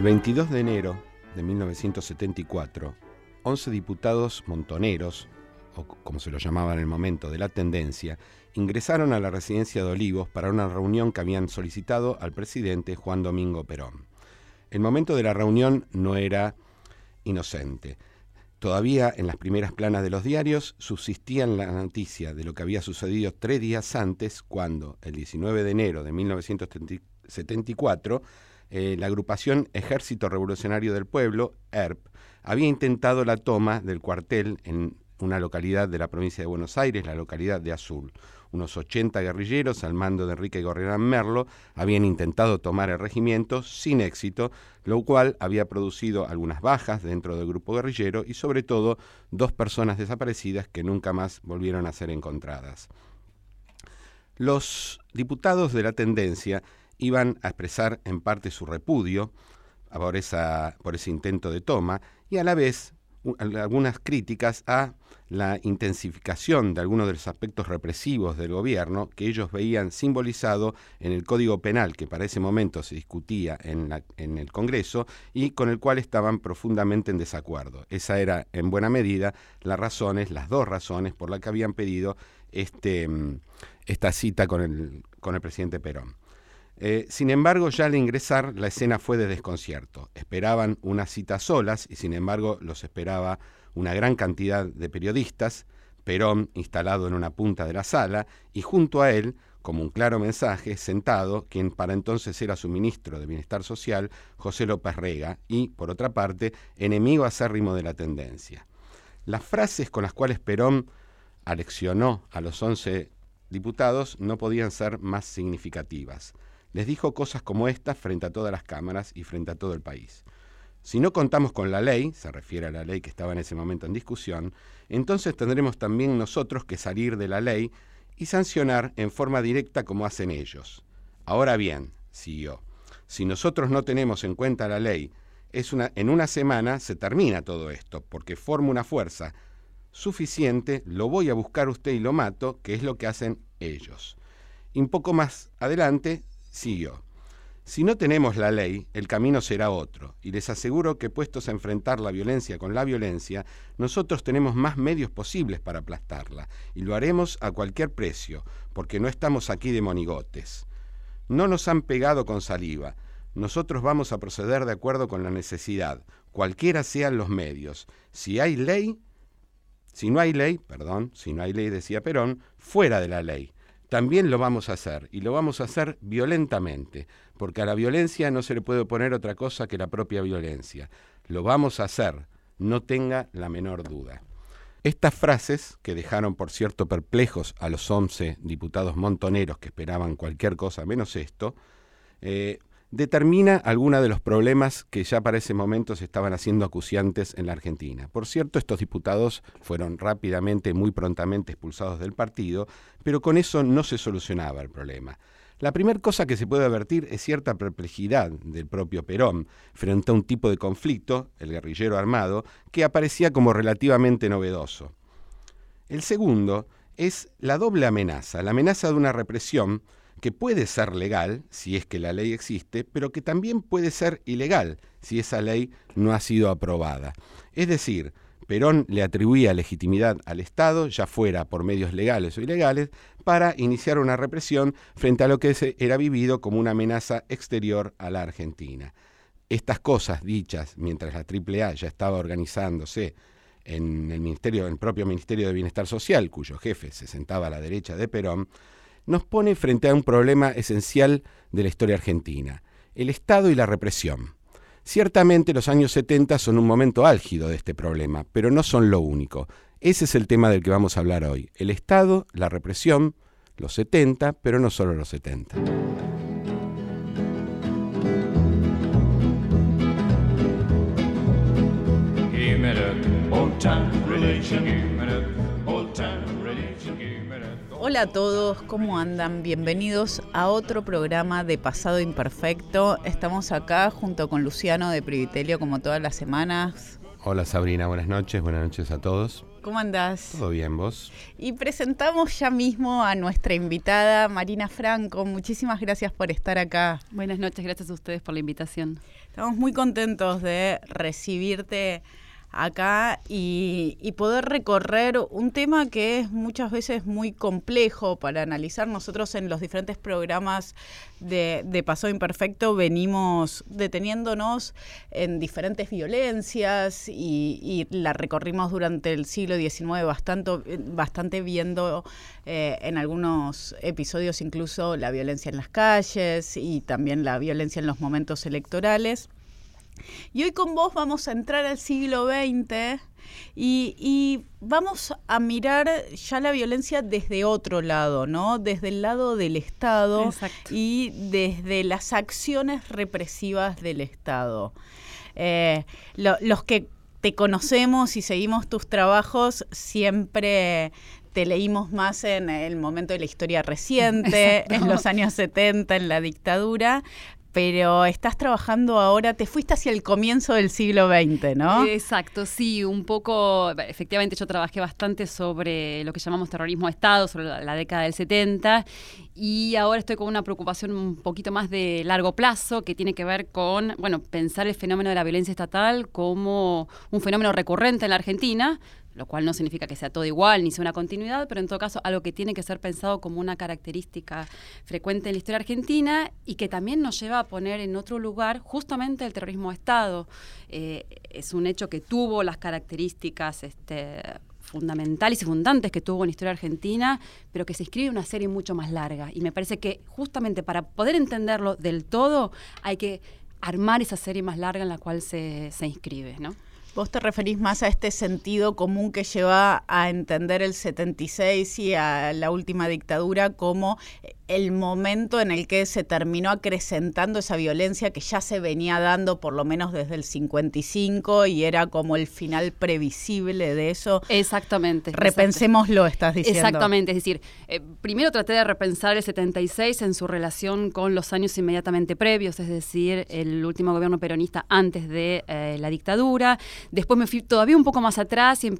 El 22 de enero de 1974, 11 diputados montoneros, o como se lo llamaba en el momento de la tendencia, ingresaron a la residencia de Olivos para una reunión que habían solicitado al presidente Juan Domingo Perón. El momento de la reunión no era inocente. Todavía en las primeras planas de los diarios subsistía la noticia de lo que había sucedido tres días antes, cuando, el 19 de enero de 1974, eh, la agrupación Ejército Revolucionario del Pueblo, ERP, había intentado la toma del cuartel en una localidad de la provincia de Buenos Aires, la localidad de Azul. Unos 80 guerrilleros al mando de Enrique Gorriarán Merlo habían intentado tomar el regimiento sin éxito, lo cual había producido algunas bajas dentro del grupo guerrillero y sobre todo dos personas desaparecidas que nunca más volvieron a ser encontradas. Los diputados de la tendencia iban a expresar en parte su repudio por, ese intento de toma y a la vez algunas críticas a la intensificación de algunos de los aspectos represivos del gobierno que ellos veían simbolizado en el Código Penal que para ese momento se discutía en, el Congreso y con el cual estaban profundamente en desacuerdo. Esa era en buena medida las razones, las dos razones por las que habían pedido este, mm, esta cita con el presidente Perón. Eh, sin embargo, ya al ingresar, la escena fue de desconcierto. Esperaban unas citas solas y sin embargo los esperaba una gran cantidad de periodistas, Perón instalado en una punta de la sala y junto a él, como un claro mensaje, sentado quien para entonces era su ministro de Bienestar Social, José López Rega, y, por otra parte, enemigo acérrimo de la tendencia. Las frases con las cuales Perón aleccionó a los once diputados no podían ser más significativas les dijo cosas como estas frente a todas las cámaras y frente a todo el país. Si no contamos con la ley, se refiere a la ley que estaba en ese momento en discusión, entonces tendremos también nosotros que salir de la ley y sancionar en forma directa como hacen ellos. Ahora bien, siguió, si nosotros no tenemos en cuenta la ley, es una, en una semana se termina todo esto, porque forma una fuerza suficiente, lo voy a buscar usted y lo mato, que es lo que hacen ellos. Y un poco más adelante siguió. Si no tenemos la ley, el camino será otro, y les aseguro que puestos a enfrentar la violencia con la violencia, nosotros tenemos más medios posibles para aplastarla, y lo haremos a cualquier precio, porque no estamos aquí de monigotes. No nos han pegado con saliva, nosotros vamos a proceder de acuerdo con la necesidad, cualquiera sean los medios. Si hay ley, si no hay ley, perdón, si no hay ley, decía Perón, fuera de la ley también lo vamos a hacer y lo vamos a hacer violentamente, porque a la violencia no se le puede oponer otra cosa que la propia violencia. Lo vamos a hacer, no tenga la menor duda. Estas frases, que dejaron por cierto perplejos a los once diputados montoneros que esperaban cualquier cosa menos esto, eh, determina algunos de los problemas que ya para ese momento se estaban haciendo acuciantes en la Argentina. Por cierto, estos diputados fueron rápidamente, muy prontamente expulsados del partido, pero con eso no se solucionaba el problema. La primera cosa que se puede advertir es cierta perplejidad del propio Perón frente a un tipo de conflicto, el guerrillero armado, que aparecía como relativamente novedoso. El segundo es la doble amenaza, la amenaza de una represión que puede ser legal si es que la ley existe, pero que también puede ser ilegal si esa ley no ha sido aprobada. Es decir, Perón le atribuía legitimidad al Estado, ya fuera por medios legales o ilegales, para iniciar una represión frente a lo que era vivido como una amenaza exterior a la Argentina. Estas cosas dichas mientras la AAA ya estaba organizándose en el ministerio, en el propio Ministerio de Bienestar Social, cuyo jefe se sentaba a la derecha de Perón, nos pone frente a un problema esencial de la historia argentina, el Estado y la represión. Ciertamente los años 70 son un momento álgido de este problema, pero no son lo único. Ese es el tema del que vamos a hablar hoy. El Estado, la represión, los 70, pero no solo los 70. Hola a todos, ¿cómo andan? Bienvenidos a otro programa de Pasado Imperfecto. Estamos acá junto con Luciano de Privitelio como todas las semanas. Hola Sabrina, buenas noches, buenas noches a todos. ¿Cómo andás? Todo bien, vos. Y presentamos ya mismo a nuestra invitada, Marina Franco. Muchísimas gracias por estar acá. Buenas noches, gracias a ustedes por la invitación. Estamos muy contentos de recibirte acá y, poder recorrer un tema que es muchas veces muy complejo para analizar. Nosotros en los diferentes programas de, Pasado Imperfecto venimos deteniéndonos en diferentes violencias y, la recorrimos durante el siglo XIX bastante, bastante viendo eh, en algunos episodios incluso la violencia en las calles y también la violencia en los momentos electorales. Y hoy con vos vamos a entrar al siglo XX y, vamos a mirar ya la violencia desde otro lado, ¿no? Desde el lado del Estado y desde las acciones represivas del Estado. Eh, los que te conocemos y seguimos tus trabajos siempre te leímos más en el momento de la historia reciente, en los años 70, en la dictadura, pero estás trabajando ahora, te fuiste hacia el comienzo del siglo XX, ¿no? Exacto, sí, un poco, efectivamente yo trabajé bastante sobre lo que llamamos terrorismo de Estado, sobre la, década del 70, y ahora estoy con una preocupación un poquito más de largo plazo, que tiene que ver con, bueno, pensar el fenómeno de la violencia estatal como un fenómeno recurrente en la Argentina, lo cual no significa que sea todo igual ni sea una continuidad, pero en todo caso algo que tiene que ser pensado como una característica frecuente en la historia argentina y que también nos lleva a poner en otro lugar justamente el terrorismo de Estado. Eh, es un hecho que tuvo las características este, fundamentales y fundantes que tuvo en la historia argentina, pero que se inscribe en una serie mucho más larga. Y me parece que justamente para poder entenderlo del todo hay que armar esa serie más larga en la cual se, se inscribe, ¿no? Vos te referís más a este sentido común que lleva a entender el 76 y a la última dictadura como el momento en el que se terminó acrecentando esa violencia que ya se venía dando por lo menos desde el 55 y era como el final previsible de eso. Exactamente. Repensémoslo, estás diciendo. Exactamente, es decir, eh, primero traté de repensar el 76 en su relación con los años inmediatamente previos, es decir, el último gobierno peronista antes de eh, la dictadura. Después me fui todavía un poco más atrás y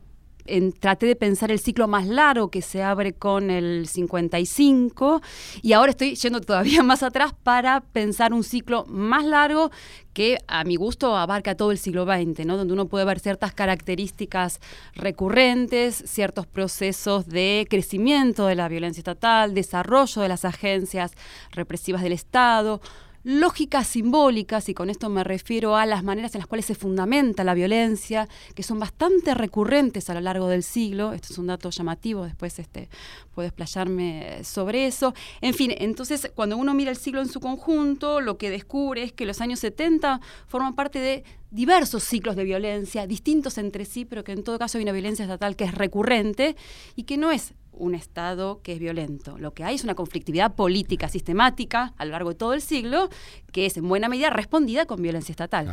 traté de pensar el ciclo más largo que se abre con el 55 y ahora estoy yendo todavía más atrás para pensar un ciclo más largo que a mi gusto abarca todo el siglo XX, ¿no? donde uno puede ver ciertas características recurrentes, ciertos procesos de crecimiento de la violencia estatal, desarrollo de las agencias represivas del Estado, lógicas simbólicas, y con esto me refiero a las maneras en las cuales se fundamenta la violencia, que son bastante recurrentes a lo largo del siglo. Esto es un dato llamativo, después este, puedo explayarme sobre eso. En fin, entonces cuando uno mira el siglo en su conjunto, lo que descubre es que los años 70 forman parte de diversos ciclos de violencia, distintos entre sí, pero que en todo caso hay una violencia estatal que es recurrente y que no es un Estado que es violento. Lo que hay es una conflictividad política sistemática a lo largo de todo el siglo que es en buena medida respondida con violencia estatal.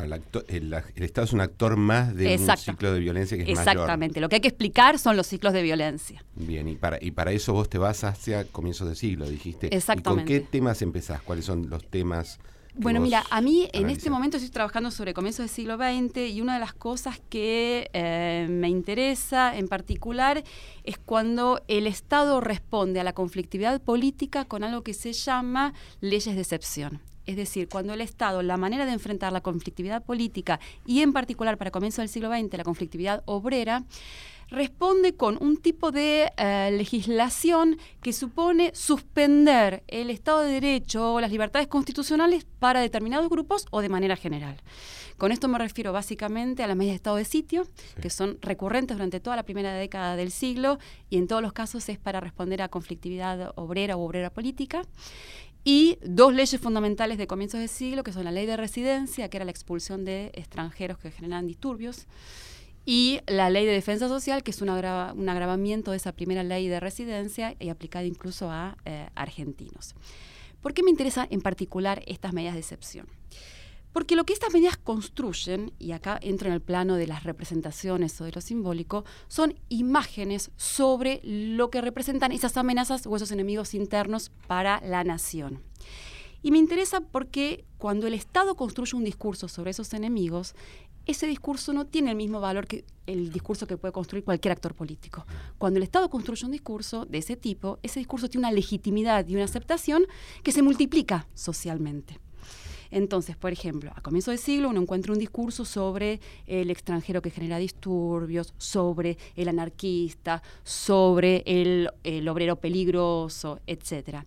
el, Estado es un actor más de un ciclo de violencia que es Exactamente. Lo que hay que explicar son los ciclos de violencia. Bien, y para, y para eso vos te vas hacia comienzos de siglo, dijiste. Exactamente. ¿Y con qué temas empezás? ¿Cuáles son los temas? Bueno, mira, a mí en este momento estoy trabajando sobre comienzos del siglo XX y una de las cosas que eh, me interesa en particular es cuando el Estado responde a la conflictividad política con algo que se llama leyes de excepción. Es decir, cuando el Estado, la manera de enfrentar la conflictividad política y en particular para comienzos del siglo XX la conflictividad obrera, responde con un tipo de eh, legislación que supone suspender el Estado de Derecho o las libertades constitucionales para determinados grupos o de manera general. Con esto me refiero básicamente a las medidas de estado de sitio, que son recurrentes durante toda la primera década del siglo y en todos los casos es para responder a conflictividad obrera o obrera política. Y dos leyes fundamentales de comienzos del siglo, que son la ley de residencia, que era la expulsión de extranjeros que generan disturbios, y la ley de defensa social, que es un, agravamiento de esa primera ley de residencia y aplicada incluso a eh, argentinos. ¿Por qué me interesan en particular estas medidas de excepción? Porque lo que estas medidas construyen, y acá entro en el plano de las representaciones o de lo simbólico, son imágenes sobre lo que representan esas amenazas o esos enemigos internos para la nación. Y me interesa porque cuando el Estado construye un discurso sobre esos enemigos, ese discurso no tiene el mismo valor que el discurso que puede construir cualquier actor político. Cuando el Estado construye un discurso de ese tipo, ese discurso tiene una legitimidad y una aceptación que se multiplica socialmente. Entonces, por ejemplo, a comienzo del siglo uno encuentra un discurso sobre el extranjero que genera disturbios, sobre el anarquista, sobre el, obrero peligroso, etcétera.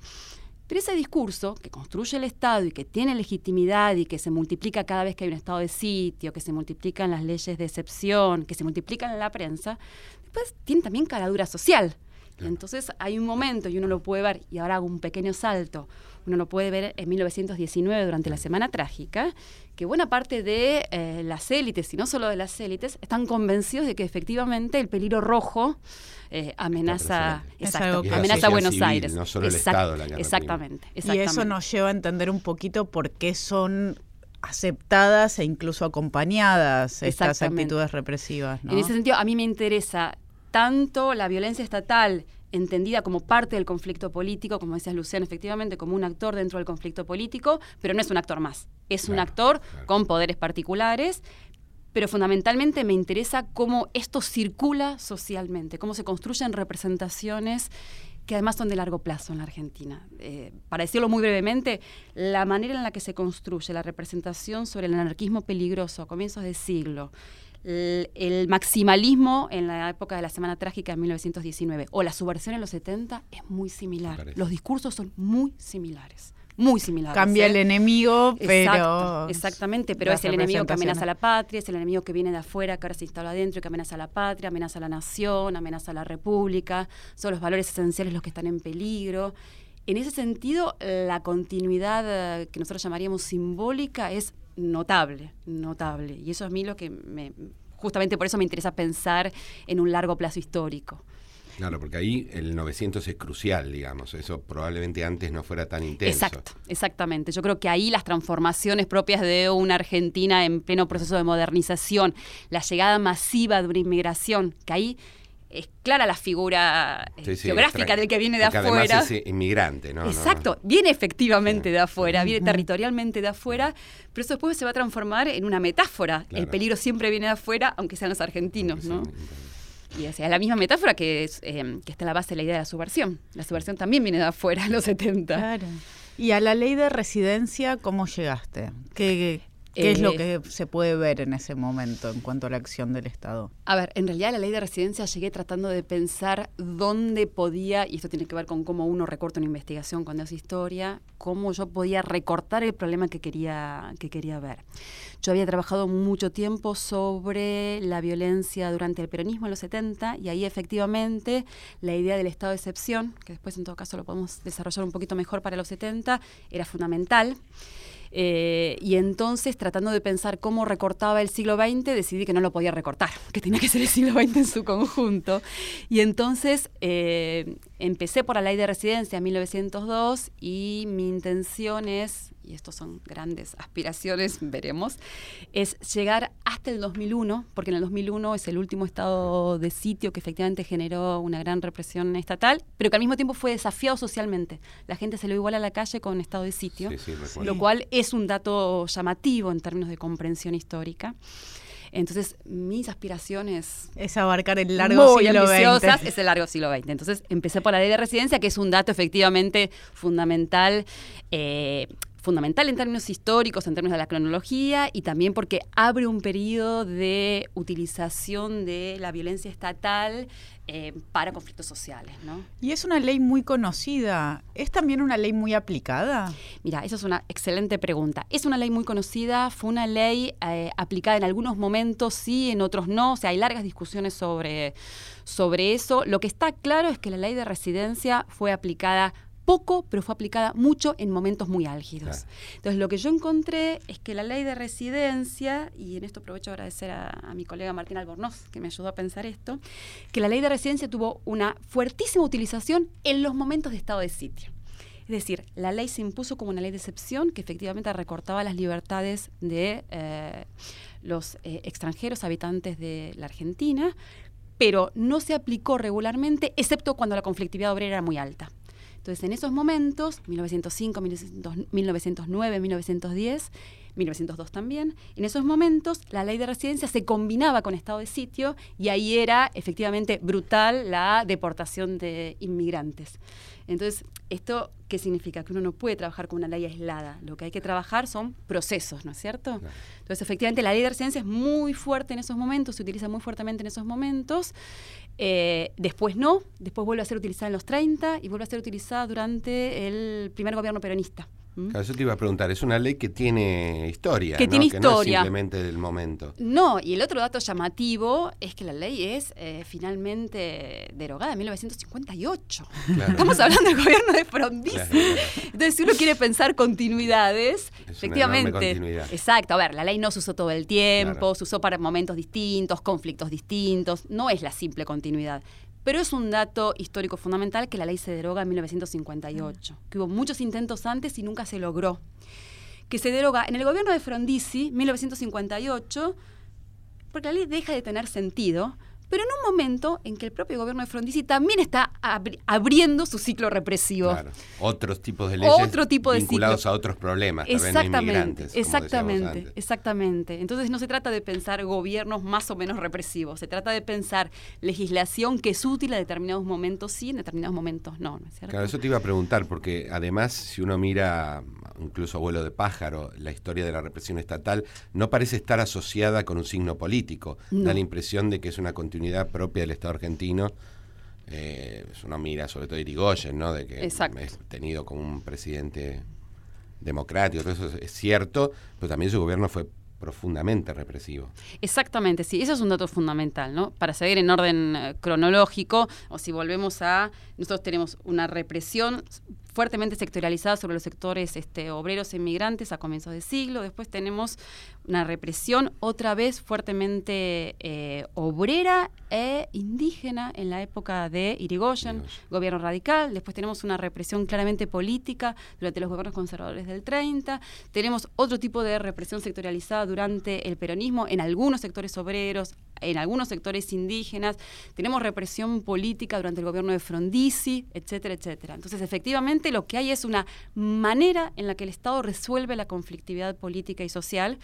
Pero ese discurso que construye el Estado y que tiene legitimidad y que se multiplica cada vez que hay un estado de sitio, que se multiplican las leyes de excepción, que se multiplican en la prensa, después tiene también caradura social. Y entonces hay un momento, y uno lo puede ver, y ahora hago un pequeño salto, uno lo puede ver en 1919 durante la Semana Trágica, que buena parte de eh, las élites, y no solo de las élites, están convencidos de que efectivamente el peligro rojo eh, amenaza, amenaza a Buenos Aires. No solo el Estado, la exactamente, Y eso nos lleva a entender un poquito por qué son aceptadas e incluso acompañadas estas actitudes represivas. En ese sentido, a mí me interesa tanto la violencia estatal entendida como parte del conflicto político, como decías Luciano, efectivamente como un actor dentro del conflicto político, pero no es un actor más, es un actor con poderes particulares, pero fundamentalmente me interesa cómo esto circula socialmente, cómo se construyen representaciones que además son de largo plazo en la Argentina. Eh, para decirlo muy brevemente, la manera en la que se construye la representación sobre el anarquismo peligroso a comienzos de siglo, el, maximalismo en la época de la Semana Trágica de 1919 o la subversión en los 70 es muy similar. Los discursos son muy similares. Muy similares. Cambia el ¿eh? enemigo, pero. exactamente, pero es el enemigo que amenaza a la patria, es el enemigo que viene de afuera, que ahora se instala adentro y que amenaza a la patria, amenaza a la nación, amenaza a la república. Son los valores esenciales los que están en peligro. En ese sentido, la continuidad eh, que nosotros llamaríamos simbólica es notable, notable. Y eso es a mí lo que me, justamente por eso me interesa pensar en un largo plazo histórico. Claro, porque ahí el 900 es crucial, digamos. Eso probablemente antes no fuera tan intenso. Exacto, exactamente. Yo creo que ahí las transformaciones propias de una Argentina en pleno proceso de modernización, la llegada masiva de una inmigración, que ahí es clara la figura eh, geográfica del que viene de afuera. es inmigrante, ¿no? Exacto, viene efectivamente de afuera, viene territorialmente de afuera, pero eso después se va a transformar en una metáfora. El peligro siempre viene de afuera, aunque sean los argentinos, ¿no? Y es la misma metáfora que, es, eh, que está en la base de la idea de la subversión. La subversión también viene de afuera en los 70. Claro. ¿Y a la ley de residencia cómo llegaste? ¿Qué, ¿Qué es lo eh, que se puede ver en ese momento en cuanto a la acción del Estado? A ver, en realidad la ley de residencia llegué tratando de pensar dónde podía, y esto tiene que ver con cómo uno recorta una investigación cuando hace historia, cómo yo podía recortar el problema que quería, que quería ver. Yo había trabajado mucho tiempo sobre la violencia durante el peronismo en los 70 y ahí efectivamente la idea del estado de excepción, que después en todo caso lo podemos desarrollar un poquito mejor para los 70, era fundamental. Eh, y entonces, tratando de pensar cómo recortaba el siglo XX, decidí que no lo podía recortar, que tenía que ser el siglo XX en su conjunto. Y entonces eh, empecé por la ley de residencia en 1902 y mi intención es y estos son grandes aspiraciones, veremos, es llegar hasta el 2001, porque en el 2001 es el último estado de sitio que efectivamente generó una gran represión estatal, pero que al mismo tiempo fue desafiado socialmente. La gente se lo iguala a la calle con estado de sitio, lo cual es un dato llamativo en términos de comprensión histórica. Entonces, mis aspiraciones... Es abarcar el largo siglo XX. Es el largo siglo XX. Entonces, empecé por la ley de residencia, que es un dato efectivamente fundamental. Eh, fundamental en términos históricos, en términos de la cronología, y también porque abre un periodo de utilización de la violencia estatal eh, para conflictos sociales. ¿no? Y es una ley muy conocida. ¿Es también una ley muy aplicada? Mira, esa es una excelente pregunta. Es una ley muy conocida, fue una ley eh, aplicada en algunos momentos sí, en otros no. O sea, hay largas discusiones sobre, sobre eso. Lo que está claro es que la ley de residencia fue aplicada poco, pero fue aplicada mucho en momentos muy álgidos. Entonces, lo que yo encontré es que la ley de residencia, y en esto aprovecho a agradecer a, mi colega Martín Albornoz, que me ayudó a pensar esto, que la ley de residencia tuvo una fuertísima utilización en los momentos de estado de sitio. Es decir, la ley se impuso como una ley de excepción que efectivamente recortaba las libertades de eh, los eh, extranjeros habitantes de la Argentina, pero no se aplicó regularmente, excepto cuando la conflictividad obrera era muy alta. Entonces, en esos momentos, 1905, 1909, 1910, 1902 también. En esos momentos la ley de residencia se combinaba con estado de sitio y ahí era efectivamente brutal la deportación de inmigrantes. Entonces, ¿esto qué significa? Que uno no puede trabajar con una ley aislada. Lo que hay que trabajar son procesos, ¿no es cierto? Entonces, efectivamente, la ley de residencia es muy fuerte en esos momentos, se utiliza muy fuertemente en esos momentos. Eh, después no, después vuelve a ser utilizada en los 30 y vuelve a ser utilizada durante el primer gobierno peronista. ¿Mm? Claro, eso te iba a preguntar, es una ley que tiene historia, que tiene historia. no es simplemente del momento. No, y el otro dato llamativo es que la ley es eh, finalmente derogada en 1958. Estamos hablando del gobierno de Frondizi. Entonces, si uno quiere pensar continuidades, efectivamente. Exacto, a ver, la ley no se usó todo el tiempo, se usó para momentos distintos, conflictos distintos, no es la simple continuidad. Pero es un dato histórico fundamental que la ley se deroga en 1958, que hubo muchos intentos antes y nunca se logró. Que se deroga en el gobierno de Frondizi, 1958, porque la ley deja de tener sentido, pero en un momento en que el propio gobierno de Frondizi también está abriendo su ciclo represivo. Claro. Otros tipos de leyes Otro tipo de vinculados a otros problemas, exactamente, exactamente, exactamente. Entonces no se trata de pensar gobiernos más o menos represivos, se trata de pensar legislación que es útil a determinados momentos sí, en determinados momentos no, ¿no es cierto? Claro, eso te iba a preguntar, porque además si uno mira incluso vuelo de pájaro, la historia de la represión estatal, no parece estar asociada con un signo político. Da la impresión de que es una continuidad propia del Estado argentino. Eh, uno mira sobre todo Irigoyen, ¿no? De que es tenido como un presidente democrático, todo eso es cierto, pero también su gobierno fue profundamente represivo. Exactamente, sí, eso es un dato fundamental, ¿no? Para seguir en orden eh, cronológico, o si volvemos a, nosotros tenemos una represión fuertemente sectorializada sobre los sectores este, obreros e inmigrantes a comienzos de siglo. Después tenemos una represión otra vez fuertemente eh, obrera e indígena en la época de Irigoyen, gobierno radical. Después tenemos una represión claramente política durante los gobiernos conservadores del 30. Tenemos otro tipo de represión sectorializada durante el peronismo en algunos sectores obreros, en algunos sectores indígenas. Tenemos represión política durante el gobierno de Frondizi, etcétera, etcétera. Entonces, efectivamente, lo que hay es una manera en la que el Estado resuelve la conflictividad política y social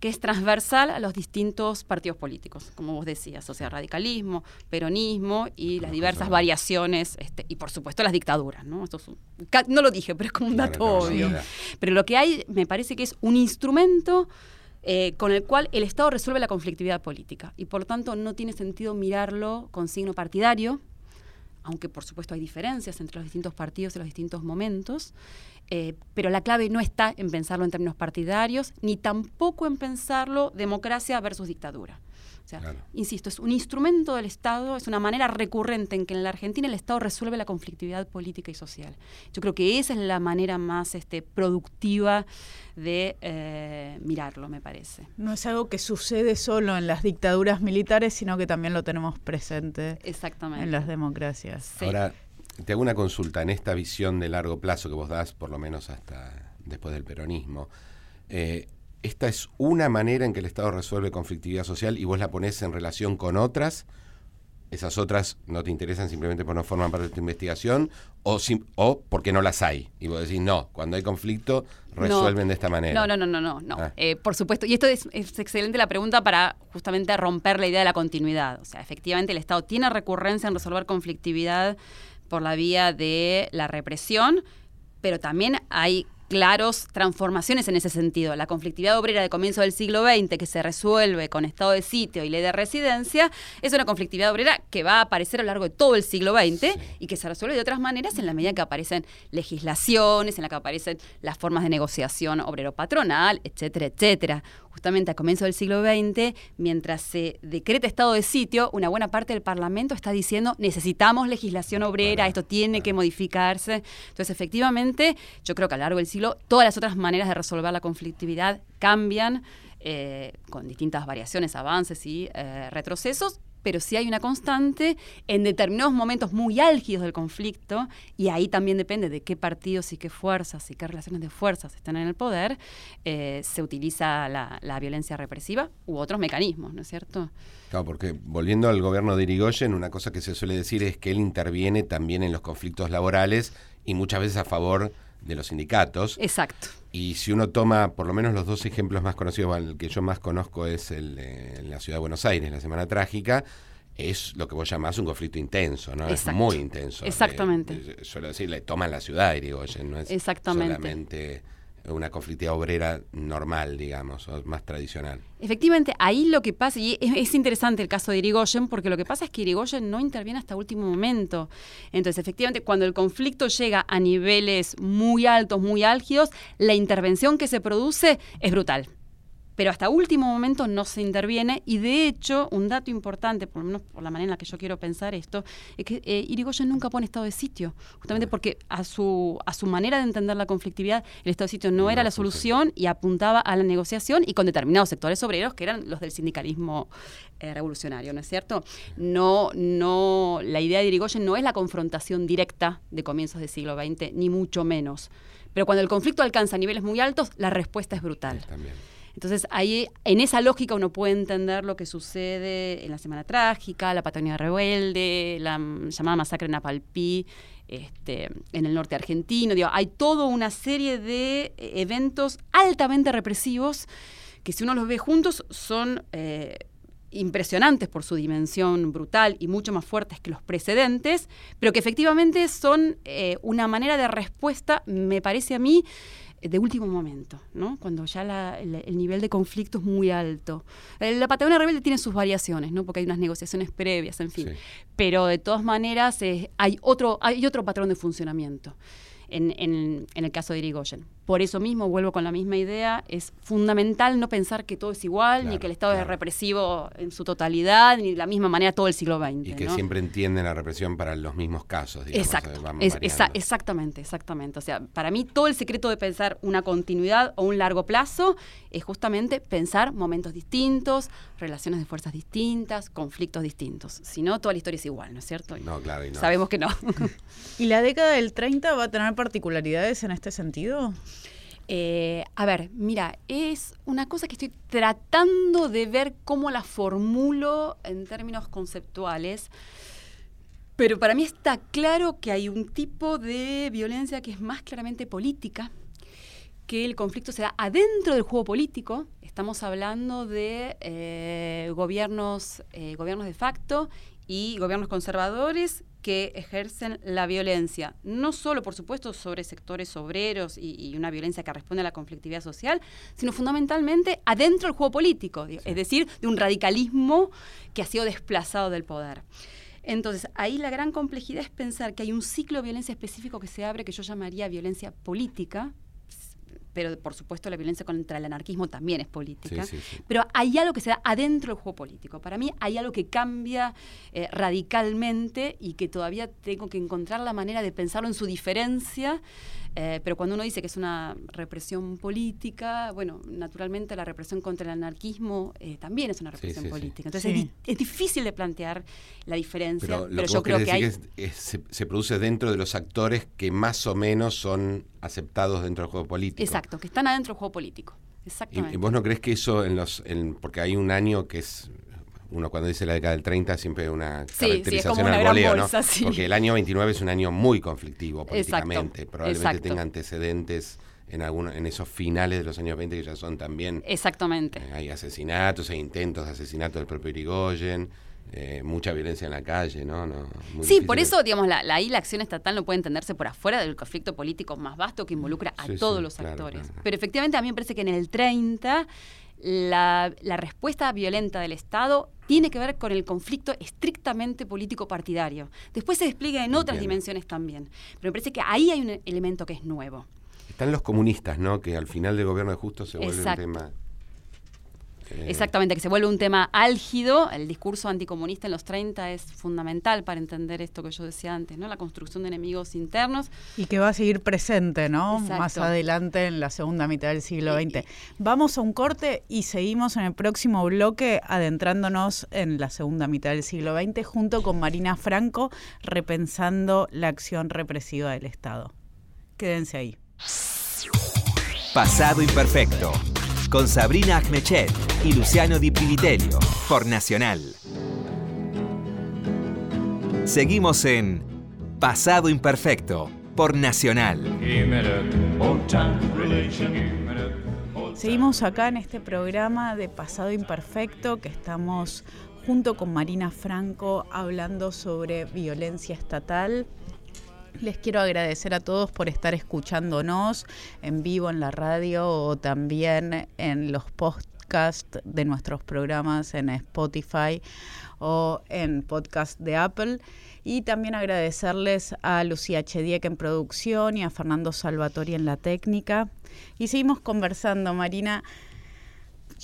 que es transversal a los distintos partidos políticos, como vos decías, o sea, radicalismo, peronismo y las diversas variaciones, este, y por supuesto las dictaduras. ¿no? Esto no lo dije, pero es como un dato obvio. Pero lo que hay me parece que es un instrumento eh, con el cual el Estado resuelve la conflictividad política y por lo tanto no tiene sentido mirarlo con signo partidario, aunque por supuesto hay diferencias entre los distintos partidos en los distintos momentos, eh, pero la clave no está en pensarlo en términos partidarios, ni tampoco en pensarlo democracia versus dictadura. O sea, insisto, es un instrumento del Estado, es una manera recurrente en que en la Argentina el Estado resuelve la conflictividad política y social. Yo creo que esa es la manera más este, productiva de eh, mirarlo, me parece. No es algo que sucede solo en las dictaduras militares, sino que también lo tenemos presente Exactamente. en las democracias. Ahora, te hago una consulta. En esta visión de largo plazo que vos das, por lo menos hasta después del peronismo, eh, esta es una manera en que el Estado resuelve conflictividad social y vos la pones en relación con otras, esas otras no te interesan simplemente porque no forman parte de tu investigación o, o porque no las hay. Y vos decís, no, cuando hay conflicto resuelven de esta manera. No, no, no, no, no. Ah. Eh, por supuesto, y esto es, es, excelente la pregunta para justamente romper la idea de la continuidad. O sea, efectivamente el Estado tiene recurrencia en resolver conflictividad por la vía de la represión, pero también hay claros transformaciones en ese sentido. La conflictividad obrera de comienzo del siglo XX, que se resuelve con estado de sitio y ley de residencia, es una conflictividad obrera que va a aparecer a lo largo de todo el siglo XX y que se resuelve de otras maneras en la medida que aparecen legislaciones, en la que aparecen las formas de negociación obrero-patronal, etcétera, etcétera justamente a comienzo del siglo XX, mientras se decreta estado de sitio, una buena parte del Parlamento está diciendo necesitamos legislación obrera, esto tiene que modificarse. Entonces, efectivamente, yo creo que a lo largo del siglo todas las otras maneras de resolver la conflictividad cambian. Eh, con distintas variaciones, avances y eh, retrocesos, pero sí hay una constante en determinados momentos muy álgidos del conflicto, y ahí también depende de qué partidos y qué fuerzas y qué relaciones de fuerzas están en el poder, eh, se utiliza la, violencia represiva u otros mecanismos, ¿no es cierto? Claro, porque volviendo al gobierno de Irigoyen, una cosa que se suele decir es que él interviene también en los conflictos laborales y muchas veces a favor de los sindicatos. Exacto. Y si uno toma por lo menos los dos ejemplos más conocidos, el que yo más conozco es el de la ciudad de Buenos Aires, la Semana Trágica, es lo que vos llamás un conflicto intenso, ¿no? Es muy intenso. Exactamente. suelo decir, le toman la ciudad, Irigoyen, no es solamente una conflictividad obrera normal, digamos, o más tradicional. Efectivamente, ahí lo que pasa, y es, interesante el caso de Irigoyen, porque lo que pasa es que Irigoyen no interviene hasta último momento. Entonces, efectivamente, cuando el conflicto llega a niveles muy altos, muy álgidos, la intervención que se produce es brutal pero hasta último momento no se interviene y de hecho un dato importante, por lo menos por la manera en la que yo quiero pensar esto, es que eh, Irigoyen nunca pone estado de sitio, justamente porque a su, a su manera de entender la conflictividad, el estado de sitio no, era la solución y apuntaba a la negociación y con determinados sectores obreros que eran los del sindicalismo eh, revolucionario, ¿no es cierto? No, no, la idea de Irigoyen no es la confrontación directa de comienzos del siglo XX, ni mucho menos. Pero cuando el conflicto alcanza niveles muy altos, la respuesta es brutal. también. Entonces, ahí, en esa lógica uno puede entender lo que sucede en la Semana Trágica, la Patagonia Rebelde, la llamada masacre en Apalpí, este, en el norte argentino. hay toda una serie de eh, eventos altamente represivos que si uno los ve juntos son eh, impresionantes por su dimensión brutal y mucho más fuertes que los precedentes, pero que efectivamente son eh, una manera de respuesta, me parece a mí, de último momento, ¿no? cuando ya el, nivel de conflicto es muy alto. La Patagonia Rebelde tiene sus variaciones, ¿no? porque hay unas negociaciones previas, en fin. Pero de todas maneras eh, hay, otro, hay otro patrón de funcionamiento en, en, en el caso de Irigoyen. Por eso mismo, vuelvo con la misma idea, es fundamental no pensar que todo es igual, ni que el Estado es represivo en su totalidad, ni de la misma manera todo el siglo XX. Y que siempre entienden la represión para los mismos casos, digamos. Exacto, exactamente, exactamente. O sea, para mí todo el secreto de pensar una continuidad o un largo plazo es justamente pensar momentos distintos, relaciones de fuerzas distintas, conflictos distintos. Si no, toda la historia es igual, ¿no es cierto? No, claro. Y no. Sabemos que no. ¿Y la década del 30 va a tener particularidades en este sentido? Eh, a ver, mira, es una cosa que estoy tratando de ver cómo la formulo en términos conceptuales. Pero para mí está claro que hay un tipo de violencia que es más claramente política, que el conflicto se da adentro del juego político. Estamos hablando de eh, gobiernos, eh, gobiernos de facto y gobiernos conservadores que ejercen la violencia, no solo, por supuesto, sobre sectores obreros y, una violencia que responde a la conflictividad social, sino fundamentalmente adentro del juego político, es decir, de un radicalismo que ha sido desplazado del poder. Entonces, ahí la gran complejidad es pensar que hay un ciclo de violencia específico que se abre, que yo llamaría violencia política, pero por supuesto la violencia contra el anarquismo también es política. Pero hay algo que se da adentro del juego político. Para mí hay algo que cambia eh, radicalmente y que todavía tengo que encontrar la manera de pensarlo en su diferencia eh, pero cuando uno dice que es una represión política, bueno, naturalmente la represión contra el anarquismo eh, también es una represión política. Entonces es, difícil de plantear la diferencia, pero, yo creo que hay... se, produce dentro de los actores que más o menos son aceptados dentro del juego político. Exacto, que están adentro del juego político. Exactamente. ¿Y, vos no crees que eso en los... porque hay un año que es uno cuando dice la década del 30 siempre una caracterización al voleo, ¿no? Porque el año 29 es un año muy conflictivo políticamente, probablemente tenga antecedentes en algunos en esos finales de los años 20 que ya son también Exactamente. Eh, hay asesinatos, hay intentos de asesinato del propio Irigoyen. Eh, mucha violencia en la calle, ¿no? no sí, por eso, digamos, la, ahí la acción estatal no puede entenderse por afuera del conflicto político más vasto que involucra a todos los actores. Pero efectivamente a mí me parece que en el 30 la, respuesta violenta del Estado tiene que ver con el conflicto estrictamente político-partidario. Después se despliega en otras dimensiones también. Pero me parece que ahí hay un elemento que es nuevo. Están los comunistas, ¿no? Que al final del gobierno de Justo se vuelve un tema eh, Exactamente, que se vuelve un tema álgido. El discurso anticomunista en los 30 es fundamental para entender esto que yo decía antes, ¿no? La construcción de enemigos internos. Y que va a seguir presente, ¿no? Más adelante en la segunda mitad del siglo XX. Vamos a un corte y seguimos en el próximo bloque adentrándonos en la segunda mitad del siglo XX junto con Marina Franco repensando la acción represiva del Estado. Quédense ahí. Pasado imperfecto con Sabrina Agnechet y Luciano Di Privitelio por Nacional. Seguimos en Pasado Imperfecto por Nacional. Seguimos acá en este programa de Pasado Imperfecto que estamos junto con Marina Franco hablando sobre violencia estatal. Les quiero agradecer a todos por estar escuchándonos en vivo en la radio o también en los podcasts de nuestros programas en Spotify o en podcast de Apple. Y también agradecerles a Lucía Chediek en producción y a Fernando Salvatori en la técnica. Y seguimos conversando, Marina.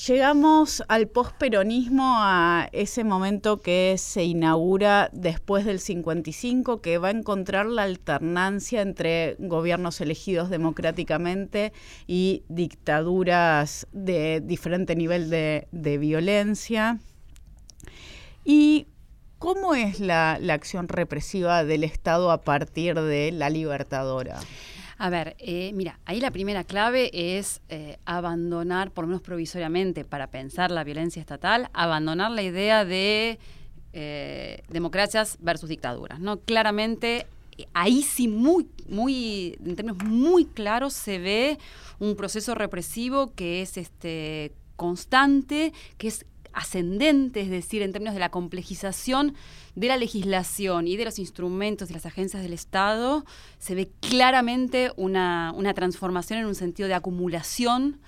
Llegamos al posperonismo, a ese momento que se inaugura después del 55, que va a encontrar la alternancia entre gobiernos elegidos democráticamente y dictaduras de diferente nivel de, violencia. ¿Y cómo es la acción represiva del Estado a partir de la Libertadora? A ver, eh, mira, ahí la primera clave es eh, abandonar, por lo menos provisoriamente, para pensar la violencia estatal, abandonar la idea de eh, democracias versus dictaduras. ¿no? Claramente, ahí sí, muy, muy, en términos muy claros, se ve un proceso represivo que es este constante, que es ascendente, es decir, en términos de la complejización de la legislación y de los instrumentos de las agencias del Estado, se ve claramente una, transformación en un sentido de acumulación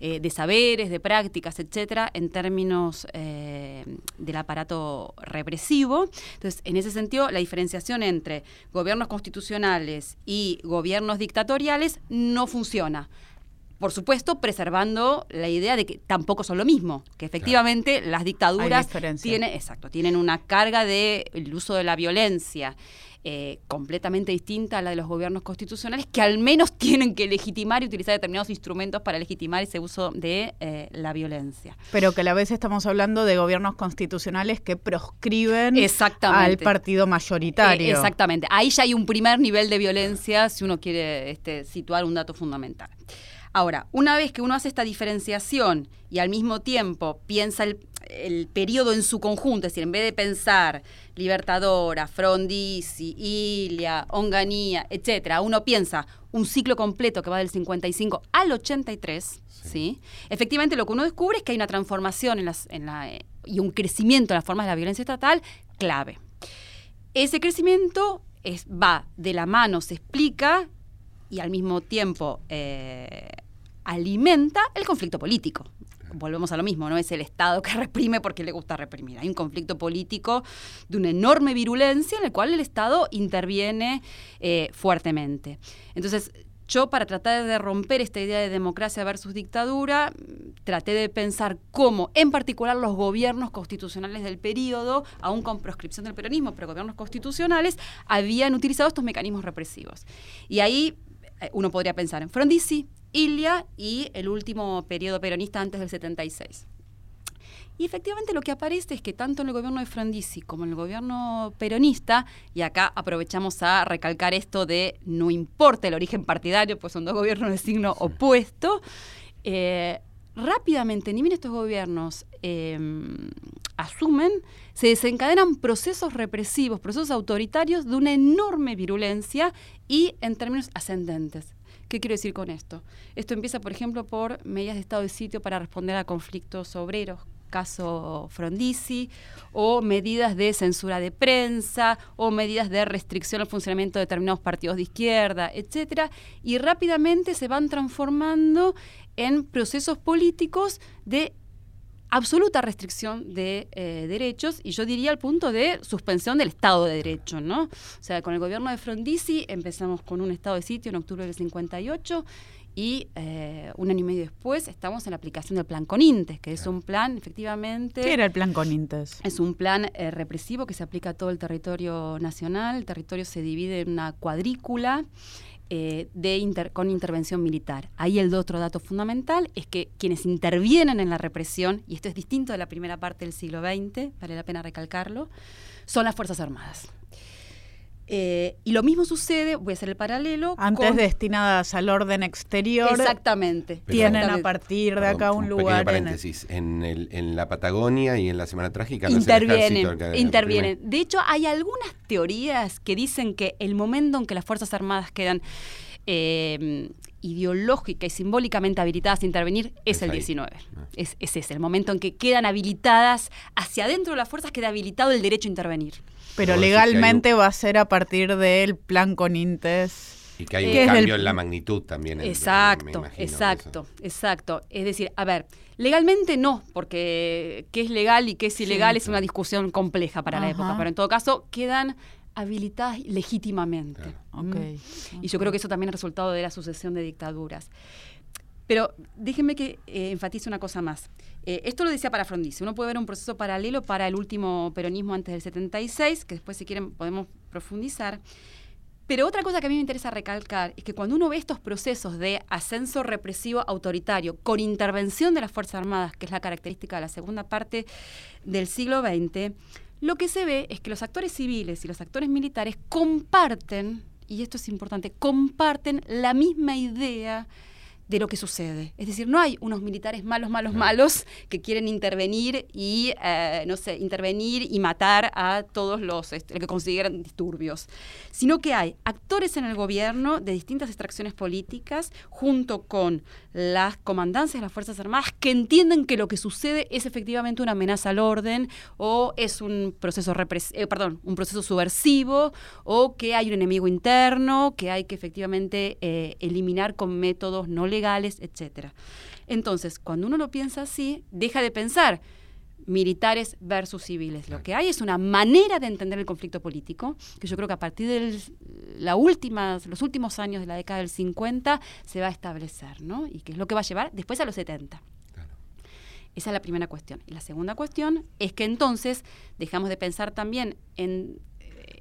eh, de saberes, de prácticas, etcétera, en términos eh, del aparato represivo. Entonces, en ese sentido, la diferenciación entre gobiernos constitucionales y gobiernos dictatoriales no funciona por supuesto, preservando la idea de que tampoco son lo mismo, que efectivamente las dictaduras tienen, exacto, tienen una carga del el uso de la violencia eh, completamente distinta a la de los gobiernos constitucionales, que al menos tienen que legitimar y utilizar determinados instrumentos para legitimar ese uso de eh, la violencia. Pero que a la vez estamos hablando de gobiernos constitucionales que proscriben al partido mayoritario. Eh, exactamente. Ahí ya hay un primer nivel de violencia si uno quiere este, situar un dato fundamental. Ahora, una vez que uno hace esta diferenciación y al mismo tiempo piensa el, periodo en su conjunto, es decir, en vez de pensar Libertadora, Frondizi, Ilia, Onganía, etcétera, uno piensa un ciclo completo que va del 55 al 83, sí. Efectivamente, lo que uno descubre es que hay una transformación en las, en la, y un crecimiento en las formas de la violencia estatal clave. Ese crecimiento es, va de la mano, se explica y al mismo tiempo eh, alimenta el conflicto político. Volvemos a lo mismo, no es el Estado que reprime porque le gusta reprimir. Hay un conflicto político de una enorme virulencia en el cual el Estado interviene eh, fuertemente. Entonces, yo para tratar de romper esta idea de democracia versus dictadura, traté de pensar cómo, en particular los gobiernos constitucionales del periodo, aún con proscripción del peronismo, pero gobiernos constitucionales, habían utilizado estos mecanismos represivos. Y ahí eh, uno podría pensar en Frondizi, Ilia y el último periodo peronista antes del 76. Y efectivamente lo que aparece es que tanto en el gobierno de Frondizi como en el gobierno peronista, y acá aprovechamos a recalcar esto de no importa el origen partidario, pues son dos gobiernos de signo opuesto, eh, rápidamente, ni bien estos gobiernos em, asumen, se desencadenan procesos represivos, procesos autoritarios de una enorme virulencia y en términos ascendentes. ¿Qué quiero decir con esto? Esto empieza, por ejemplo, por medidas de estado de sitio para responder a conflictos obreros, caso Frondizi, o medidas de censura de prensa, o medidas de restricción al funcionamiento de determinados partidos de izquierda, etcétera, y rápidamente se van transformando en procesos políticos de absoluta restricción de eh, derechos y yo diría al punto de suspensión del Estado de Derecho, ¿no? O sea, con el gobierno de Frondizi empezamos con un estado de sitio en octubre del 58 y eh, un año y medio después estamos en la aplicación del Plan Conintes, que es un plan, efectivamente... ¿Qué era el Plan Conintes? Es un plan eh, represivo que se aplica a todo el territorio nacional. El territorio se divide en una cuadrícula eh, de con intervención militar. Ahí el otro dato fundamental es que quienes intervienen en la represión, y esto es distinto de la primera parte del siglo XX, vale la pena recalcarlo, son las Fuerzas Armadas. Eh, y lo mismo sucede, voy a hacer el paralelo. Antes destinadas al orden exterior. Exactamente. tienen a partir de acá un, lugar. paréntesis. En, el, en, la Patagonia y en la Semana Trágica intervienen. intervienen. De hecho, hay algunas teorías que dicen que el momento en que las Fuerzas Armadas quedan eh, ideológica y simbólicamente habilitadas a intervenir es, el 19. Ah. Es, ese es el momento en que quedan habilitadas, hacia adentro de las fuerzas queda habilitado el derecho a intervenir. Pero legalmente va a ser a partir del plan con Intes. Y que hay un cambio en la magnitud también. Exacto, exacto, exacto. Es decir, a ver, legalmente no, porque qué es legal y qué es ilegal es una discusión compleja para la época, pero en todo caso quedan habilitadas legítimamente. Y yo creo que eso también es resultado de la sucesión de dictaduras. Pero déjenme que eh, enfatice una cosa más. Eh, esto lo decía para Frondizi. Uno puede ver un proceso paralelo para el último peronismo antes del 76, que después si quieren podemos profundizar. Pero otra cosa que a mí me interesa recalcar es que cuando uno ve estos procesos de ascenso represivo autoritario con intervención de las Fuerzas Armadas, que es la característica de la segunda parte del siglo XX, lo que se ve es que los actores civiles y los actores militares comparten, y esto es importante, comparten la misma idea de lo que sucede. Es decir, no hay unos militares malos, malos, malos que quieren intervenir y, eh, no sé, intervenir y matar a todos los este, que consideran disturbios, sino que hay actores en el gobierno de distintas extracciones políticas junto con las comandancias de las Fuerzas Armadas que entienden que lo que sucede es efectivamente una amenaza al orden o es un proceso, eh, perdón, un proceso subversivo o que hay un enemigo interno que hay que efectivamente eh, eliminar con métodos no legales legales, etcétera. Entonces, cuando uno lo piensa así, deja de pensar militares versus civiles. Lo que hay es una manera de entender el conflicto político, que yo creo que a partir de la última, los últimos años de la década del 50 se va a establecer, ¿no? Y que es lo que va a llevar después a los 70. Esa es la primera cuestión. Y la segunda cuestión es que entonces dejamos de pensar también en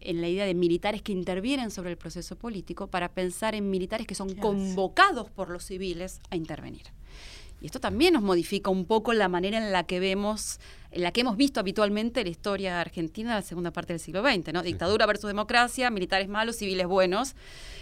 en la idea de militares que intervienen sobre el proceso político para pensar en militares que son convocados por los civiles a intervenir. Y esto también nos modifica un poco la manera en la que vemos, en la que hemos visto habitualmente la historia argentina de la segunda parte del siglo XX, ¿no? Dictadura versus democracia, militares malos, civiles buenos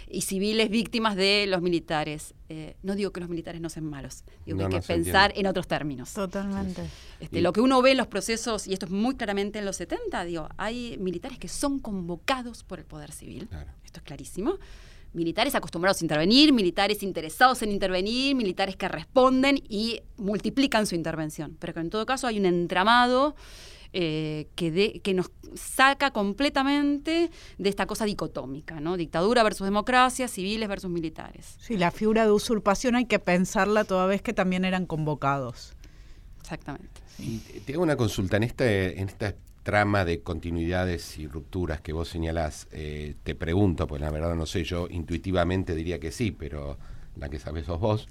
y civiles víctimas de los militares. Eh, no digo que los militares no sean malos, digo que hay que pensar en otros términos. Totalmente. Este, lo que uno ve en los procesos, y esto es muy claramente en los 70, digo, hay militares que son convocados por el poder civil. Esto es clarísimo militares acostumbrados a intervenir, militares interesados en intervenir, militares que responden y multiplican su intervención. Pero que en todo caso hay un entramado eh, que, que nos saca completamente de esta cosa dicotómica, ¿no? Dictadura versus democracia, civiles versus militares. Sí, la figura de usurpación hay que pensarla toda vez que también eran convocados. Exactamente. Y tengo una consulta en este, en esta trama de continuidades y rupturas que vos señalás, eh, te pregunto, pues la verdad no sé, yo intuitivamente diría que sí, pero la que sabes sos vos.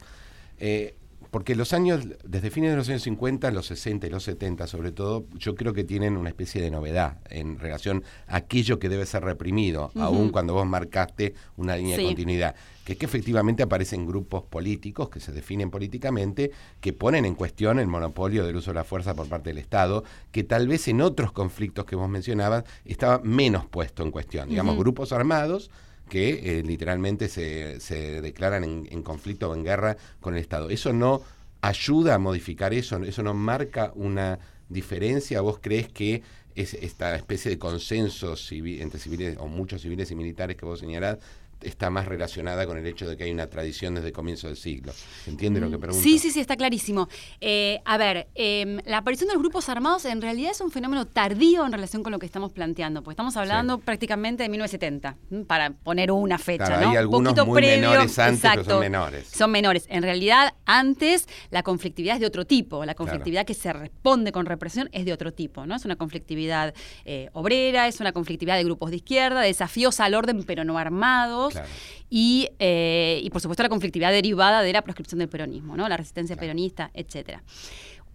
Eh, porque los años, desde fines de los años 50, los 60 y los 70 sobre todo, yo creo que tienen una especie de novedad en relación a aquello que debe ser reprimido, aun cuando vos marcaste una línea de continuidad que es que efectivamente aparecen grupos políticos que se definen políticamente, que ponen en cuestión el monopolio del uso de la fuerza por parte del Estado, que tal vez en otros conflictos que vos mencionabas estaba menos puesto en cuestión. Digamos, grupos armados que eh, literalmente se, se declaran en, en, conflicto o en guerra con el Estado. Eso no ayuda a modificar eso, eso no marca una diferencia. ¿Vos crees que es esta especie de consenso entre civiles o muchos civiles y militares que vos señalás está más relacionada con el hecho de que hay una tradición desde el comienzo del siglo. ¿Se entiende lo que mm, pregunto? Sí, sí, sí, está clarísimo. Eh, a ver, em, la aparición de los grupos armados en realidad es un fenómeno tardío en relación con lo que estamos planteando, porque estamos hablando prácticamente de 1970, para poner una fecha, claro, Hay algunos muy menores antes, pero son menores. Son menores. En realidad, antes la conflictividad es de otro tipo. La conflictividad que se responde con represión es de otro tipo, ¿no? Es una conflictividad eh, obrera, es una conflictividad de grupos de izquierda, desafíos al orden pero no armados. Eh, y, por supuesto la conflictividad derivada de la proscripción del peronismo, ¿no? la resistencia peronista, etcétera.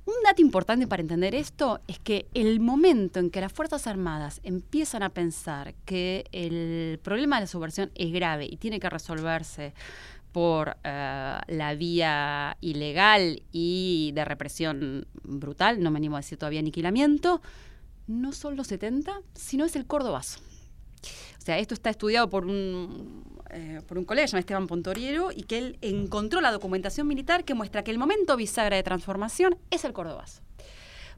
Un dato importante para entender esto es que el momento en que las Fuerzas Armadas empiezan a pensar que el problema de la subversión es grave y tiene que resolverse por eh, la vía ilegal y de represión brutal, no me animo a decir todavía aniquilamiento, no son los 70, sino es el cordobazo. O sea, esto está estudiado por un, eh, por un colega Esteban Pontoriero y que él encontró la documentación militar que muestra que el momento bisagra de transformación es el Cordobazo.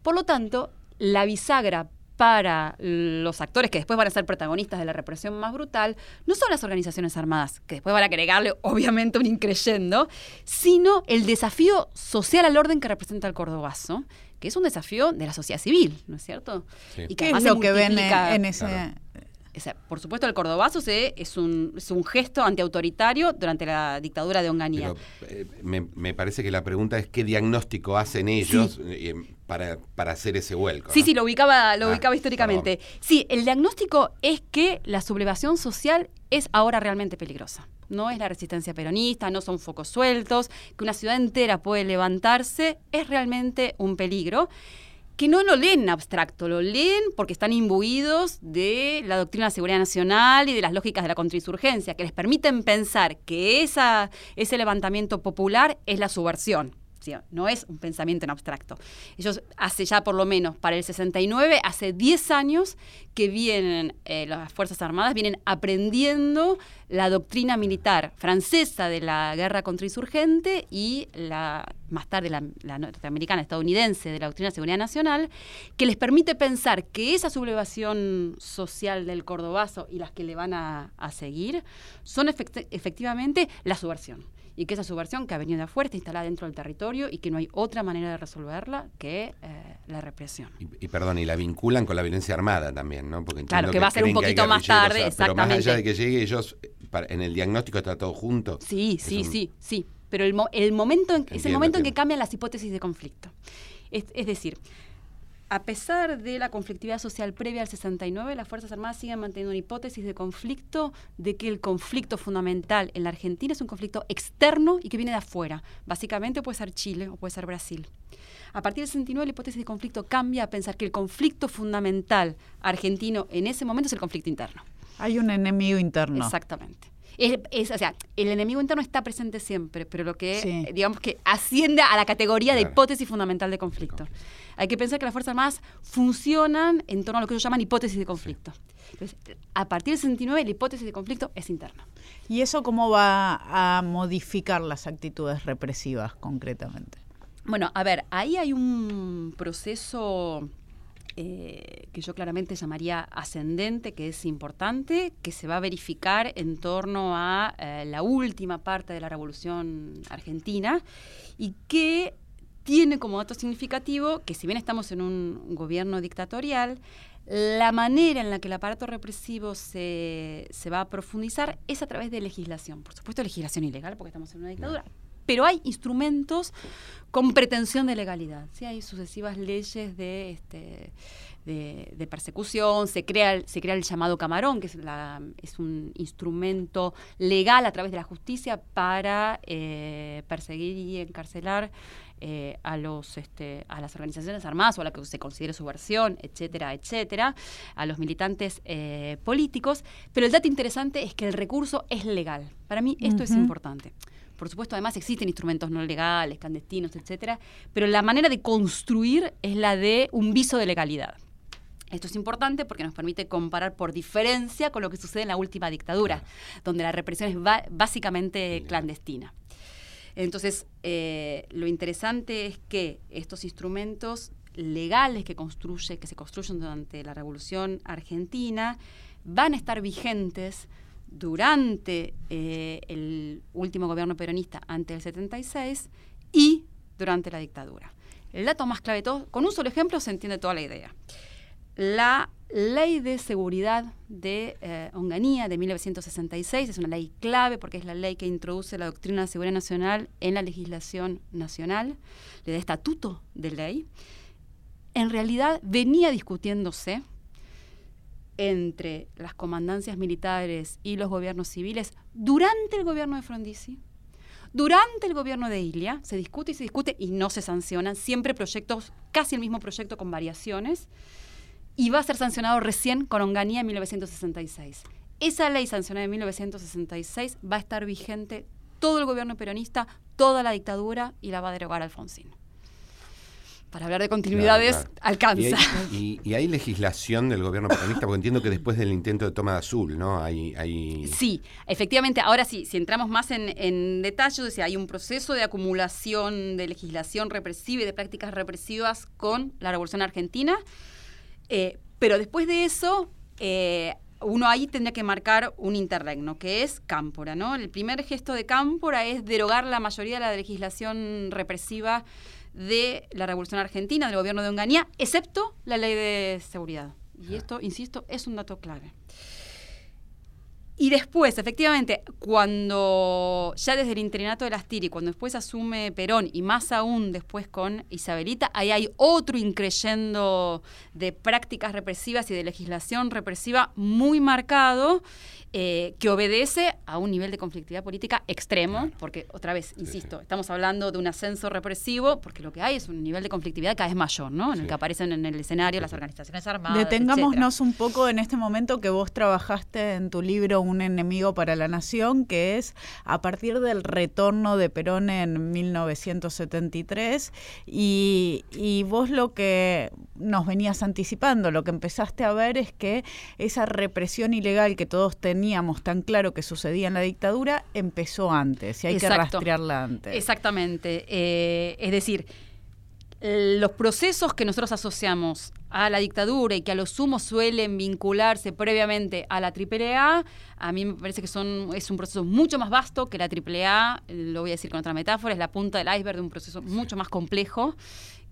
Por lo tanto, la bisagra para los actores que después van a ser protagonistas de la represión más brutal, no son las organizaciones armadas, que después van a agregarle obviamente un increyendo, sino el desafío social al orden que representa el cordobazo, que es un desafío de la sociedad civil, ¿no es cierto? Y que ¿Qué es lo que ven en ese por supuesto, el cordobazo es, un, es un gesto antiautoritario durante la dictadura de Onganía. Eh, me, parece que la pregunta es qué diagnóstico hacen ellos eh, para, para, hacer ese vuelco. Sí, sí, lo ubicaba, lo ah, ubicaba históricamente. Sí, el diagnóstico es que la sublevación social es ahora realmente peligrosa. No es la resistencia peronista, no son focos sueltos, que una ciudad entera puede levantarse, es realmente un peligro que no lo leen en abstracto, lo leen porque están imbuidos de la doctrina de la seguridad nacional y de las lógicas de la contrainsurgencia, que les permiten pensar que esa, ese levantamiento popular es la subversión no es un pensamiento en abstracto. Ellos hace ya por lo menos para el 69, hace 10 años que vienen, eh, las Fuerzas Armadas vienen aprendiendo la doctrina militar francesa de la guerra contrainsurgente y la más tarde la, norteamericana, estadounidense de la doctrina de seguridad nacional, que les permite pensar que esa sublevación social del cordobazo y las que le van a, seguir son efectivamente la subversión y que esa subversión que ha venido de afuera está instalada dentro del territorio y que no hay otra manera de resolverla que eh, la represión. Y, perdón, y la vinculan con la violencia armada también, ¿no? Porque claro, que, va a ser un poquito más tarde, exactamente. Pero más allá de que llegue ellos, en el diagnóstico está todo junto. Sí, sí, sí, sí. Pero el, el momento en, es el momento en que cambian las hipótesis de conflicto. Es, es decir, a pesar de la conflictividad social previa al 69, las Fuerzas Armadas siguen manteniendo una hipótesis de conflicto, de que el conflicto fundamental en la Argentina es un conflicto externo y que viene de afuera. Básicamente puede ser Chile o puede ser Brasil. A partir del 69 la hipótesis de conflicto cambia a pensar que el conflicto fundamental argentino en ese momento es el conflicto interno. Hay un enemigo interno. Exactamente. Es, o sea, el enemigo interno está presente siempre, pero lo que, digamos que asciende a la categoría de hipótesis fundamental de conflicto. Hay que pensar que las Fuerzas Armadas funcionan en torno a lo que ellos llaman hipótesis de conflicto. Entonces, a partir del 69, la hipótesis de conflicto es interna. ¿Y eso cómo va a modificar las actitudes represivas concretamente? Bueno, a ver, ahí hay un proceso eh, que yo claramente llamaría ascendente, que es importante, que se va a verificar en torno a eh, la última parte de la Revolución Argentina y que tiene como dato significativo que si bien estamos en un gobierno dictatorial, la manera en la que el aparato represivo se, se, va a profundizar es a través de legislación. Por supuesto, legislación ilegal, porque estamos en una dictadura, pero hay instrumentos con pretensión de legalidad. ¿sí? Hay sucesivas leyes de, este, de, persecución, se crea, se crea el llamado camarón, que es, la, es un instrumento legal a través de la justicia para eh, perseguir y encarcelar eh, a, los, este, a las organizaciones armadas o a la que se considere su versión, etcétera, etcétera, a los militantes eh, políticos. Pero el dato interesante es que el recurso es legal. Para mí esto es importante. Por supuesto, además existen instrumentos no legales, clandestinos, etcétera, pero la manera de construir es la de un viso de legalidad. Esto es importante porque nos permite comparar por diferencia con lo que sucede en la última dictadura, donde la represión es básicamente clandestina. Entonces, eh, lo interesante es que estos instrumentos legales que, construye, que se construyen durante la Revolución Argentina van a estar vigentes durante eh, el último gobierno peronista antes del 76 y durante la dictadura. El dato más clave de todo, con un solo ejemplo se entiende toda la idea. La ley de seguridad de eh, Onganía de 1966 es una ley clave porque es la ley que introduce la doctrina de seguridad nacional en la legislación nacional, le da estatuto de ley. En realidad venía discutiéndose entre las comandancias militares y los gobiernos civiles durante el gobierno de Frondizi. Durante el gobierno de Ilia se discute y se discute y no se sancionan, siempre proyectos, casi el mismo proyecto con variaciones, y va a ser sancionado recién con Onganía en 1966. Esa ley sancionada en 1966 va a estar vigente todo el gobierno peronista, toda la dictadura y la va a derogar Alfonsín. Para hablar de continuidades alcanza. Y hay, legislación del gobierno peronista, porque entiendo que después del intento de toma de azul, ¿no? Hay, hay... Sí, efectivamente, ahora sí, si entramos más en, en detalle, hay un proceso de acumulación de legislación represiva y de prácticas represivas con la Revolución Argentina, eh, pero después de eso... Eh, uno ahí tendría que marcar un interregno, que es Cámpora, ¿no? El primer gesto de Cámpora es derogar la mayoría de la legislación represiva de la Revolución Argentina, del gobierno de Onganía, excepto la ley de seguridad. Y esto, insisto, es un dato clave. Y después, efectivamente, cuando ya desde el interinato de las Tiri, cuando después asume Perón y más aún después con Isabelita, ahí hay otro increyendo de prácticas represivas y de legislación represiva muy marcado eh, que obedece a un nivel de conflictividad política extremo, porque otra vez, insisto, estamos hablando de un ascenso represivo, porque lo que hay es un nivel de conflictividad cada vez mayor, ¿no? En el que aparecen en el escenario las organizaciones armadas. Detengámonos un poco en este momento que vos trabajaste en tu libro Un enemigo para la nación, que es a partir del retorno de Perón en 1973, y, y vos lo que nos venías anticipando, lo que empezaste a ver es que esa represión ilegal que todos teníamos, teníamos tan claro que sucedía en la dictadura empezó antes y hay que rastrearla antes. Exactamente. Eh, es decir, los procesos que nosotros asociamos a la dictadura y que a lo sumo suelen vincularse previamente a la AAA, a mí me parece que son, es un proceso mucho más vasto que la AAA, lo voy a decir con otra metáfora, es la punta del iceberg de un proceso mucho más complejo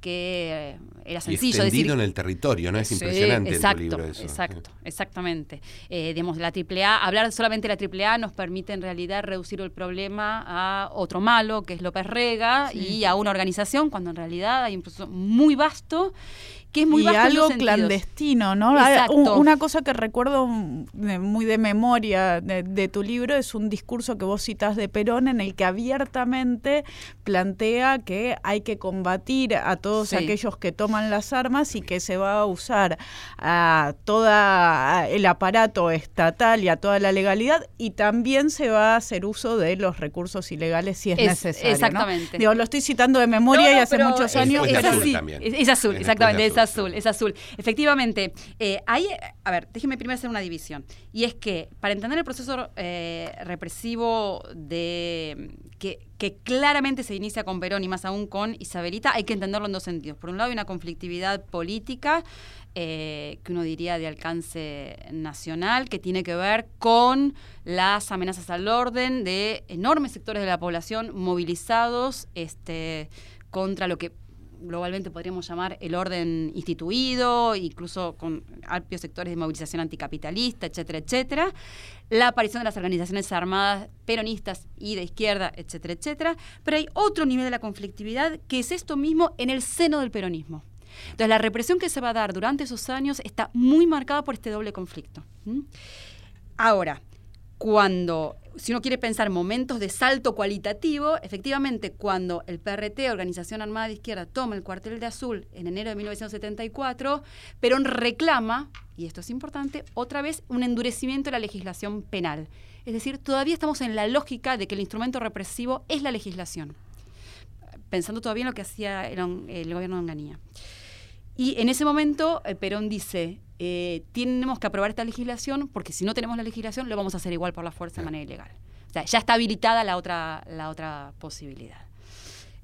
que era sencillo y decir en el territorio, ¿no? Es impresionante exacto, el libro eso. Exacto, exactamente. Eh, digamos, la AAA, hablar solamente de la AAA nos permite en realidad reducir el problema a otro malo, que es López Rega, y a una organización, cuando en realidad hay un proceso muy vasto que es muy y algo clandestino, ¿no? Una cosa que recuerdo muy de memoria de, tu libro es un discurso que vos citas de Perón en el que abiertamente plantea que hay que combatir a todos aquellos que toman las armas y que se va a usar a todo el aparato estatal y a toda la legalidad y también se va a hacer uso de los recursos ilegales si es, necesario. Exactamente. Digo, lo estoy citando de memoria y hace muchos años. Es, así, es, azul, exactamente azul, es azul. Efectivamente, eh, ahí, a ver, déjeme primero hacer una división. Y es que para entender el proceso eh, represivo de que, claramente se inicia con Perón y más aún con Isabelita, hay que entenderlo en dos sentidos. Por un lado, hay una conflictividad política eh, que uno diría de alcance nacional, que tiene que ver con las amenazas al orden de enormes sectores de la población movilizados este, contra lo que globalmente podríamos llamar el orden instituido, incluso con amplios sectores de movilización anticapitalista, etcétera, etcétera. La aparición de las organizaciones armadas peronistas y de izquierda, etcétera, etcétera. Pero hay otro nivel de la conflictividad que es esto mismo en el seno del peronismo. Entonces, la represión que se va a dar durante esos años está muy marcada por este doble conflicto. Ahora, cuando si uno quiere pensar momentos de salto cualitativo, efectivamente, cuando el PRT, Organización Armada de Izquierda, toma el cuartel de Azul en enero de 1974, Perón reclama, y esto es importante, otra vez un endurecimiento de la legislación penal. Es decir, todavía estamos en la lógica de que el instrumento represivo es la legislación, pensando todavía en lo que hacía el, gobierno de Onganía. Y en ese momento eh, Perón dice, eh, tenemos que aprobar esta legislación porque si no tenemos la legislación lo vamos a hacer igual por la fuerza de manera ilegal. O sea, ya está habilitada la otra, la otra posibilidad.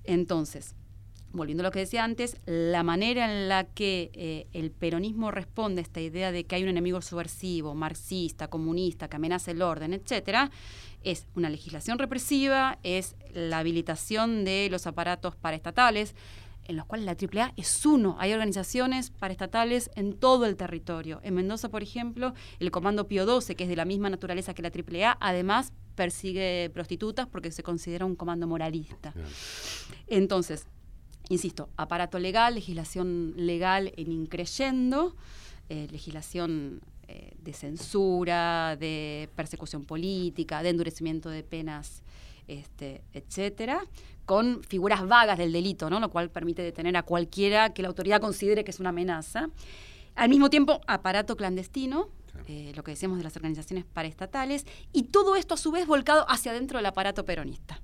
Entonces, volviendo a lo que decía antes, la manera en la que eh, el peronismo responde a esta idea de que hay un enemigo subversivo, marxista, comunista, que amenaza el orden, etcétera, es una legislación represiva, es la habilitación de los aparatos paraestatales, en los cuales la AAA es uno. Hay organizaciones paraestatales en todo el territorio. En Mendoza, por ejemplo, el Comando Pío 12, que es de la misma naturaleza que la AAA, además persigue prostitutas porque se considera un comando moralista. Entonces, insisto, aparato legal, legislación legal en increyendo, eh, legislación eh, de censura, de persecución política, de endurecimiento de penas, este, etcétera, con figuras vagas del delito, ¿no? lo cual permite detener a cualquiera que la autoridad considere que es una amenaza. Al mismo tiempo, aparato clandestino, eh, lo que decíamos de las organizaciones paraestatales, y todo esto a su vez volcado hacia adentro del aparato peronista.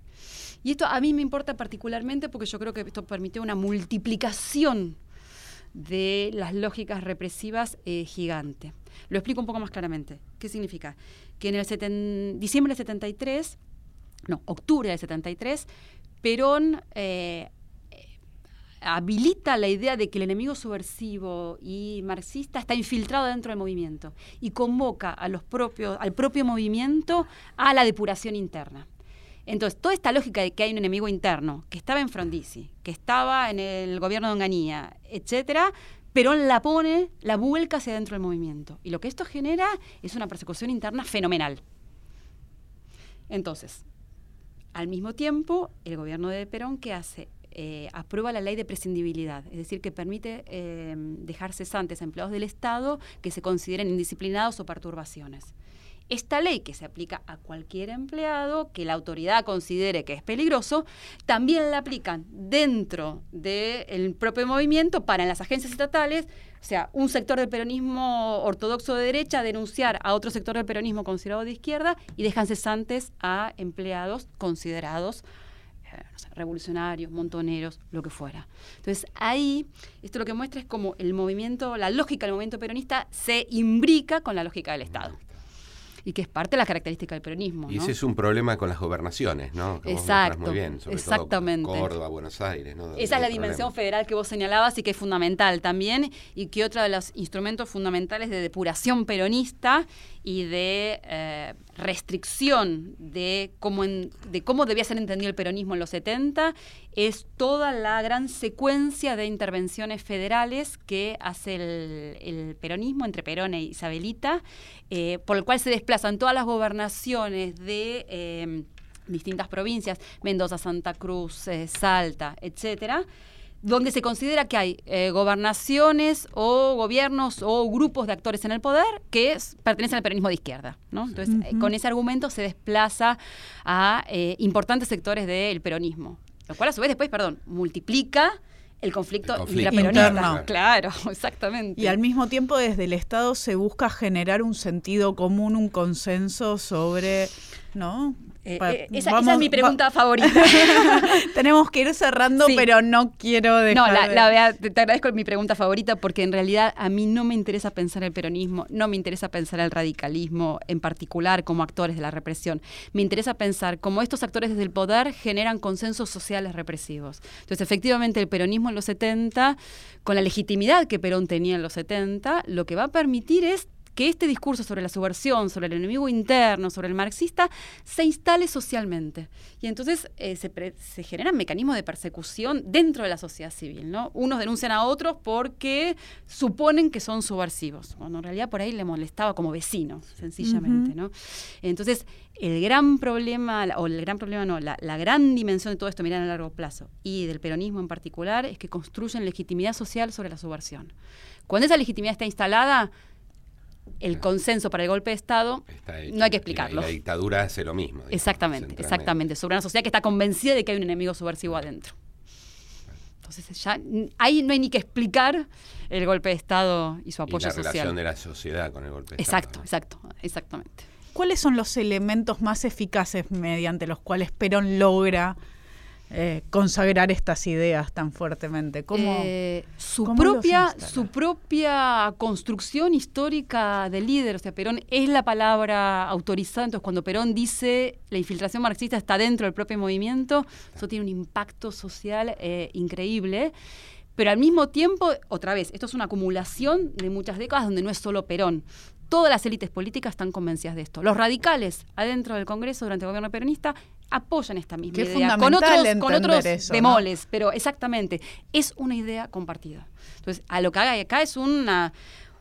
Y esto a mí me importa particularmente porque yo creo que esto permitió una multiplicación de las lógicas represivas eh, gigante. Lo explico un poco más claramente. ¿Qué significa? Que en el diciembre del 73, no, octubre del 73, Perón eh, habilita la idea de que el enemigo subversivo y marxista está infiltrado dentro del movimiento y convoca al propio movimiento a la depuración interna. Entonces, toda esta lógica de que hay un enemigo interno, que estaba en Frondizi, que estaba en el gobierno de Onganía, etcétera, Perón la pone, la vuelca hacia dentro del movimiento. Y lo que esto genera es una persecución interna fenomenal. Entonces, al mismo tiempo, el gobierno de Perón, ¿qué hace? Eh, aprueba la ley de prescindibilidad, es decir, que permite eh, dejar cesantes a empleados del Estado que se consideren indisciplinados o perturbaciones. Esta ley que se aplica a cualquier empleado que la autoridad considere que es peligroso, también la aplican dentro del propio movimiento para en las agencias estatales, o sea, un sector del peronismo ortodoxo de derecha denunciar a otro sector del peronismo considerado de izquierda y dejan cesantes a empleados considerados eh, revolucionarios, montoneros, lo que fuera. Entonces ahí, esto lo que muestra es cómo el movimiento, la lógica del movimiento peronista se imbrica con la lógica del Estado y que es parte de la característica del peronismo. Y ese es un problema con las gobernaciones, ¿no? Exacto. muy bien, exactamente. Córdoba, Buenos Aires, ¿no? Esa es la dimensión federal que vos señalabas y que es fundamental también, y que otro de los instrumentos fundamentales de depuración peronista y de eh, restricción de cómo, de cómo debía ser entendido el peronismo en los 70 es toda la gran secuencia de intervenciones federales que hace el, peronismo entre Perón e Isabelita, eh, por el cual se desplazan todas las gobernaciones de eh, distintas provincias, Mendoza, Santa Cruz, Salta, etcétera donde se considera que hay eh, gobernaciones o gobiernos o grupos de actores en el poder que pertenecen al peronismo de izquierda. ¿no? Entonces, eh, con ese argumento se desplaza a eh, importantes sectores del peronismo, lo cual a su vez después, perdón, multiplica el conflicto, intraperonista. Claro, exactamente. Y al mismo tiempo desde el Estado se busca generar un sentido común, un consenso sobre, ¿no? Eh, eh, esa, es mi pregunta favorita. Tenemos que ir cerrando, pero no quiero dejar. No, la, te agradezco mi pregunta favorita porque en realidad a mí no me interesa pensar el peronismo, no me interesa pensar el radicalismo en particular como actores de la represión. Me interesa pensar cómo estos actores desde el poder generan consensos sociales represivos. Entonces, efectivamente, el peronismo en los 70, con la legitimidad que Perón tenía en los 70, lo que va a permitir es que este discurso sobre la subversión, sobre el enemigo interno, sobre el marxista, se instale socialmente. Y entonces eh, se, generan mecanismos de persecución dentro de la sociedad civil. ¿no? Unos denuncian a otros porque suponen que son subversivos, cuando en realidad por ahí le molestaba como vecino, sencillamente. ¿no? Entonces, el gran problema, o el gran problema no, la, la gran dimensión de todo esto, mirar a largo plazo, y del peronismo en particular, es que construyen legitimidad social sobre la subversión. Cuando esa legitimidad está instalada, el consenso para el golpe de Estado, no hay que explicarlo. la dictadura hace lo mismo. exactamente, exactamente. Sobre una sociedad que está convencida de que hay un enemigo subversivo adentro. Entonces ya ahí no hay ni que explicar el golpe de Estado y su apoyo y la social. relación de la sociedad con el golpe de Estado. Exacto, exacto, exactamente. ¿Cuáles son los elementos más eficaces mediante los cuales Perón logra eh, consagrar estas ideas tan fuertemente? ¿Cómo, eh, su, propia, su propia construcción histórica de líder, o sea, Perón es la palabra autorizada, entonces cuando Perón dice la infiltración marxista está dentro del propio movimiento, eso tiene un impacto social eh, increíble. Pero al mismo tiempo, otra vez, esto es una acumulación de muchas décadas donde no es solo Perón todas las élites políticas están convencidas de esto. Los radicales adentro del Congreso durante el gobierno peronista apoyan esta misma idea, con otros, con otros bemoles, pero exactamente, es una idea compartida. Entonces, a lo que hay acá es una,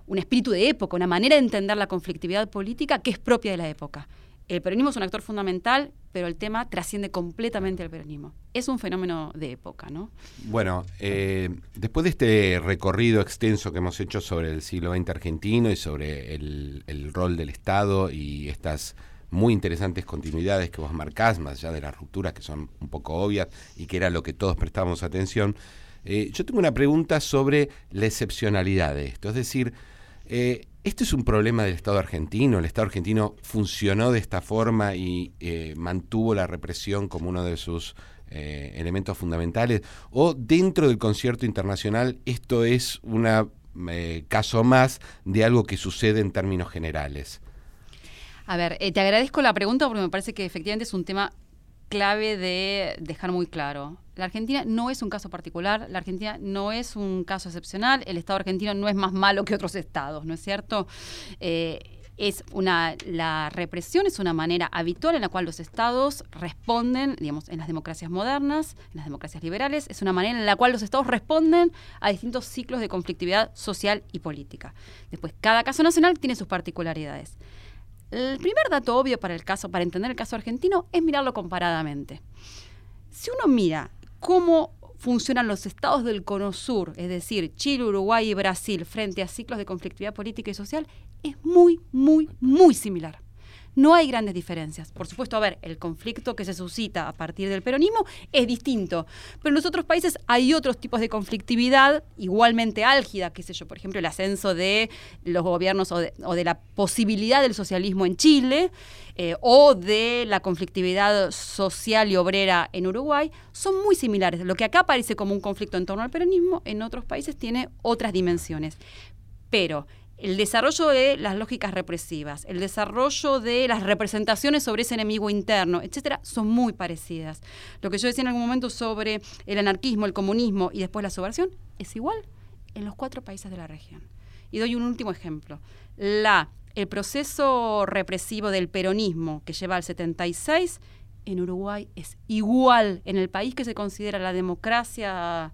un espíritu de época, una manera de entender la conflictividad política que es propia de la época. El peronismo es un actor fundamental, pero el tema trasciende completamente al peronismo. Es un fenómeno de época, ¿no? Bueno, eh, después de este recorrido extenso que hemos hecho sobre el siglo XX argentino y sobre el, rol del Estado y estas muy interesantes continuidades que vos marcás, más allá de las rupturas que son un poco obvias y que era lo que todos prestamos atención, eh, yo tengo una pregunta sobre la excepcionalidad de esto. Es decir, eh, ¿Este es un problema del Estado argentino? ¿El Estado argentino funcionó de esta forma y eh, mantuvo la represión como uno de sus elementos fundamentales, o dentro del concierto internacional esto es un caso más de algo que sucede en términos generales. A ver, te agradezco la pregunta porque me parece que efectivamente es un tema clave de dejar muy claro. La Argentina no es un caso particular, la Argentina no es un caso excepcional, el Estado argentino no es más malo que otros estados, ¿no es cierto? Eh, es una, la represión es una manera habitual en la cual los estados responden, digamos, en las democracias modernas, en las democracias liberales, es una manera en la cual los estados responden a distintos ciclos de conflictividad social y política. Después, cada caso nacional tiene sus particularidades. El primer dato obvio para el caso, para entender el caso argentino, es mirarlo comparadamente. Si uno mira cómo funcionan los estados del cono sur, es decir, Chile, Uruguay y Brasil, frente a ciclos de conflictividad política y social, es muy, muy, muy similar no hay grandes diferencias. Por supuesto, a ver, el conflicto que se suscita a partir del peronismo es distinto, pero en los otros países hay otros tipos de conflictividad igualmente álgida, qué sé yo, por ejemplo, el ascenso de los gobiernos o de, la posibilidad del socialismo en Chile eh, o de la conflictividad social y obrera en Uruguay, son muy similares. Lo que acá parece como un conflicto en torno al peronismo, en otros países tiene otras dimensiones. Pero el desarrollo de las lógicas represivas, el desarrollo de las representaciones sobre ese enemigo interno, etcétera, son muy parecidas. Lo que yo decía en algún momento sobre el anarquismo, el comunismo y después la subversión es igual en los cuatro países de la región. Y doy un último ejemplo. La, el proceso represivo del peronismo que lleva al 76 en Uruguay es igual. En el país que se considera la democracia,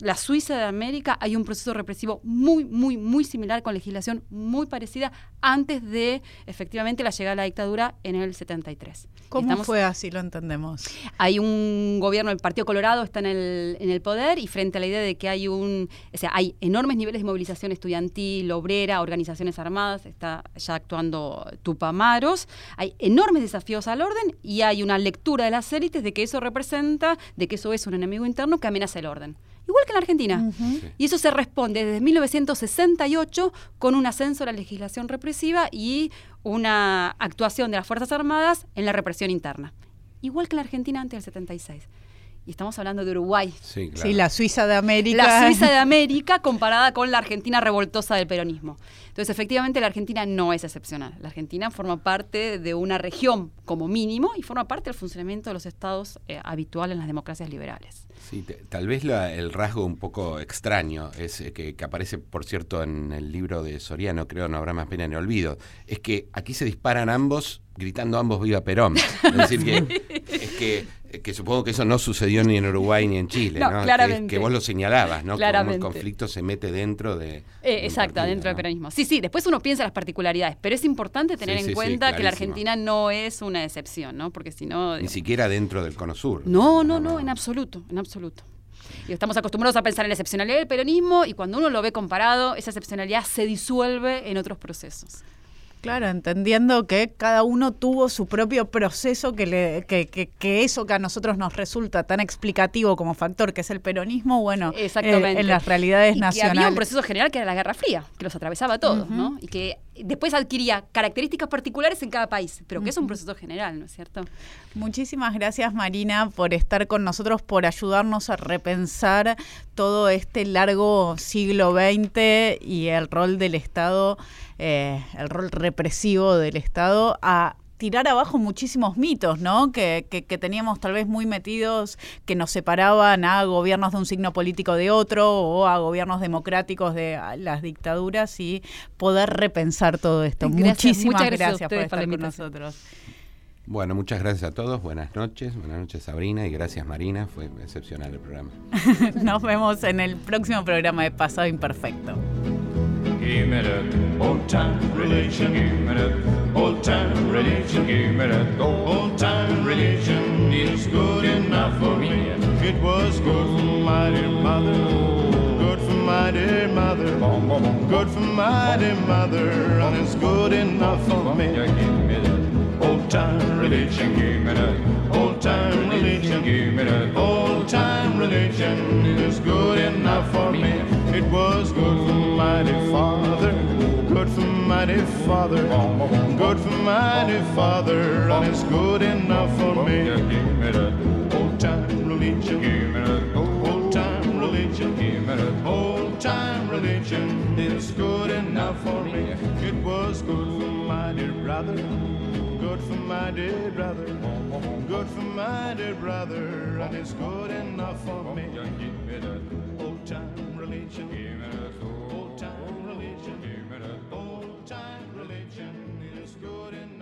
la Suiza de América, hay un proceso represivo muy, muy, muy similar, con legislación muy parecida, antes de efectivamente la llegada de la dictadura en el 73. ¿Cómo fue así? Lo entendemos. Hay un gobierno, el Partido Colorado está en el, en el poder y frente a la idea de que hay un, o sea, hay enormes niveles de movilización estudiantil, obrera, organizaciones armadas, está ya actuando Tupamaros, hay enormes desafíos al orden y hay una lectura de las élites de que eso representa, de que eso es un enemigo interno que amenaza el orden. Igual que en la Argentina. Y eso se responde desde 1968 con un ascenso a la legislación represiva y una actuación de las Fuerzas Armadas en la represión interna. Igual que en la Argentina antes del 76 y estamos hablando de Uruguay. Sí, la Suiza de América. La Suiza de América comparada con la Argentina revoltosa del peronismo. Entonces, efectivamente, la Argentina no es excepcional. La Argentina forma parte de una región como mínimo y forma parte del funcionamiento de los estados eh, habituales en las democracias liberales. Sí, tal vez el rasgo un poco extraño es eh, que, que, aparece, por cierto, en el libro de Soriano, creo, no habrá más pena ni olvido, es que aquí se disparan ambos gritando ambos viva Perón. Es decir, que, es que eh, que supongo que eso no sucedió ni en Uruguay ni en Chile, ¿no? Claramente. Que, vos lo señalabas, ¿no? Claramente. Como el conflicto se mete dentro de... Eh, exacto, dentro del peronismo. Sí, sí, después uno piensa las particularidades, pero es importante tener en cuenta que la Argentina no es una excepción, ¿no? Porque si no... Ni siquiera dentro del cono sur. No, no, no, en absoluto, en absoluto. Y estamos acostumbrados a pensar en la excepcionalidad del peronismo y cuando uno lo ve comparado, esa excepcionalidad se disuelve en otros procesos. Claro, entendiendo que cada uno tuvo su propio proceso que, le, que, que, eso que a nosotros nos resulta tan explicativo como factor, que es el peronismo, bueno, eh, en las realidades y nacionales. había un proceso general que era la Guerra Fría, que los atravesaba a todos, ¿no? Y que después adquiría características particulares en cada país, pero que es un proceso general, ¿no es cierto? Muchísimas gracias Marina por estar con nosotros, por ayudarnos a repensar todo este largo siglo XX y el rol del Estado eh, el rol represivo del Estado a tirar abajo muchísimos mitos, ¿no? Que, que, teníamos tal vez muy metidos, que nos separaban a gobiernos de un signo político de otro o a gobiernos democráticos de las dictaduras y poder repensar todo esto. Muchísimas gracias, por estar con nosotros. Bueno, muchas gracias a todos. Buenas noches. Buenas noches, Sabrina. Y gracias, Marina. Fue excepcional el programa. Nos vemos en el próximo programa de Pasado Imperfecto. Give me that old time religion. Give me that old time religion. Give me that old time religion. It's good enough for me. It was good for my dear mother. Good for my dear mother. Good for my dear mother. And it's good enough for me. Give me that old time religion. Give me that old time religion. Give me that old time religion. It's good enough for me. It was good for mighty father, good for mighty father, good for mighty father, and it's good enough for me. Old time religion, old time religion, old time religion, it's good enough for me. It was good for mighty brother, good for my dear brother, good for my dear brother, and it's good enough for me religion. Old time religion. Old time religion is good enough.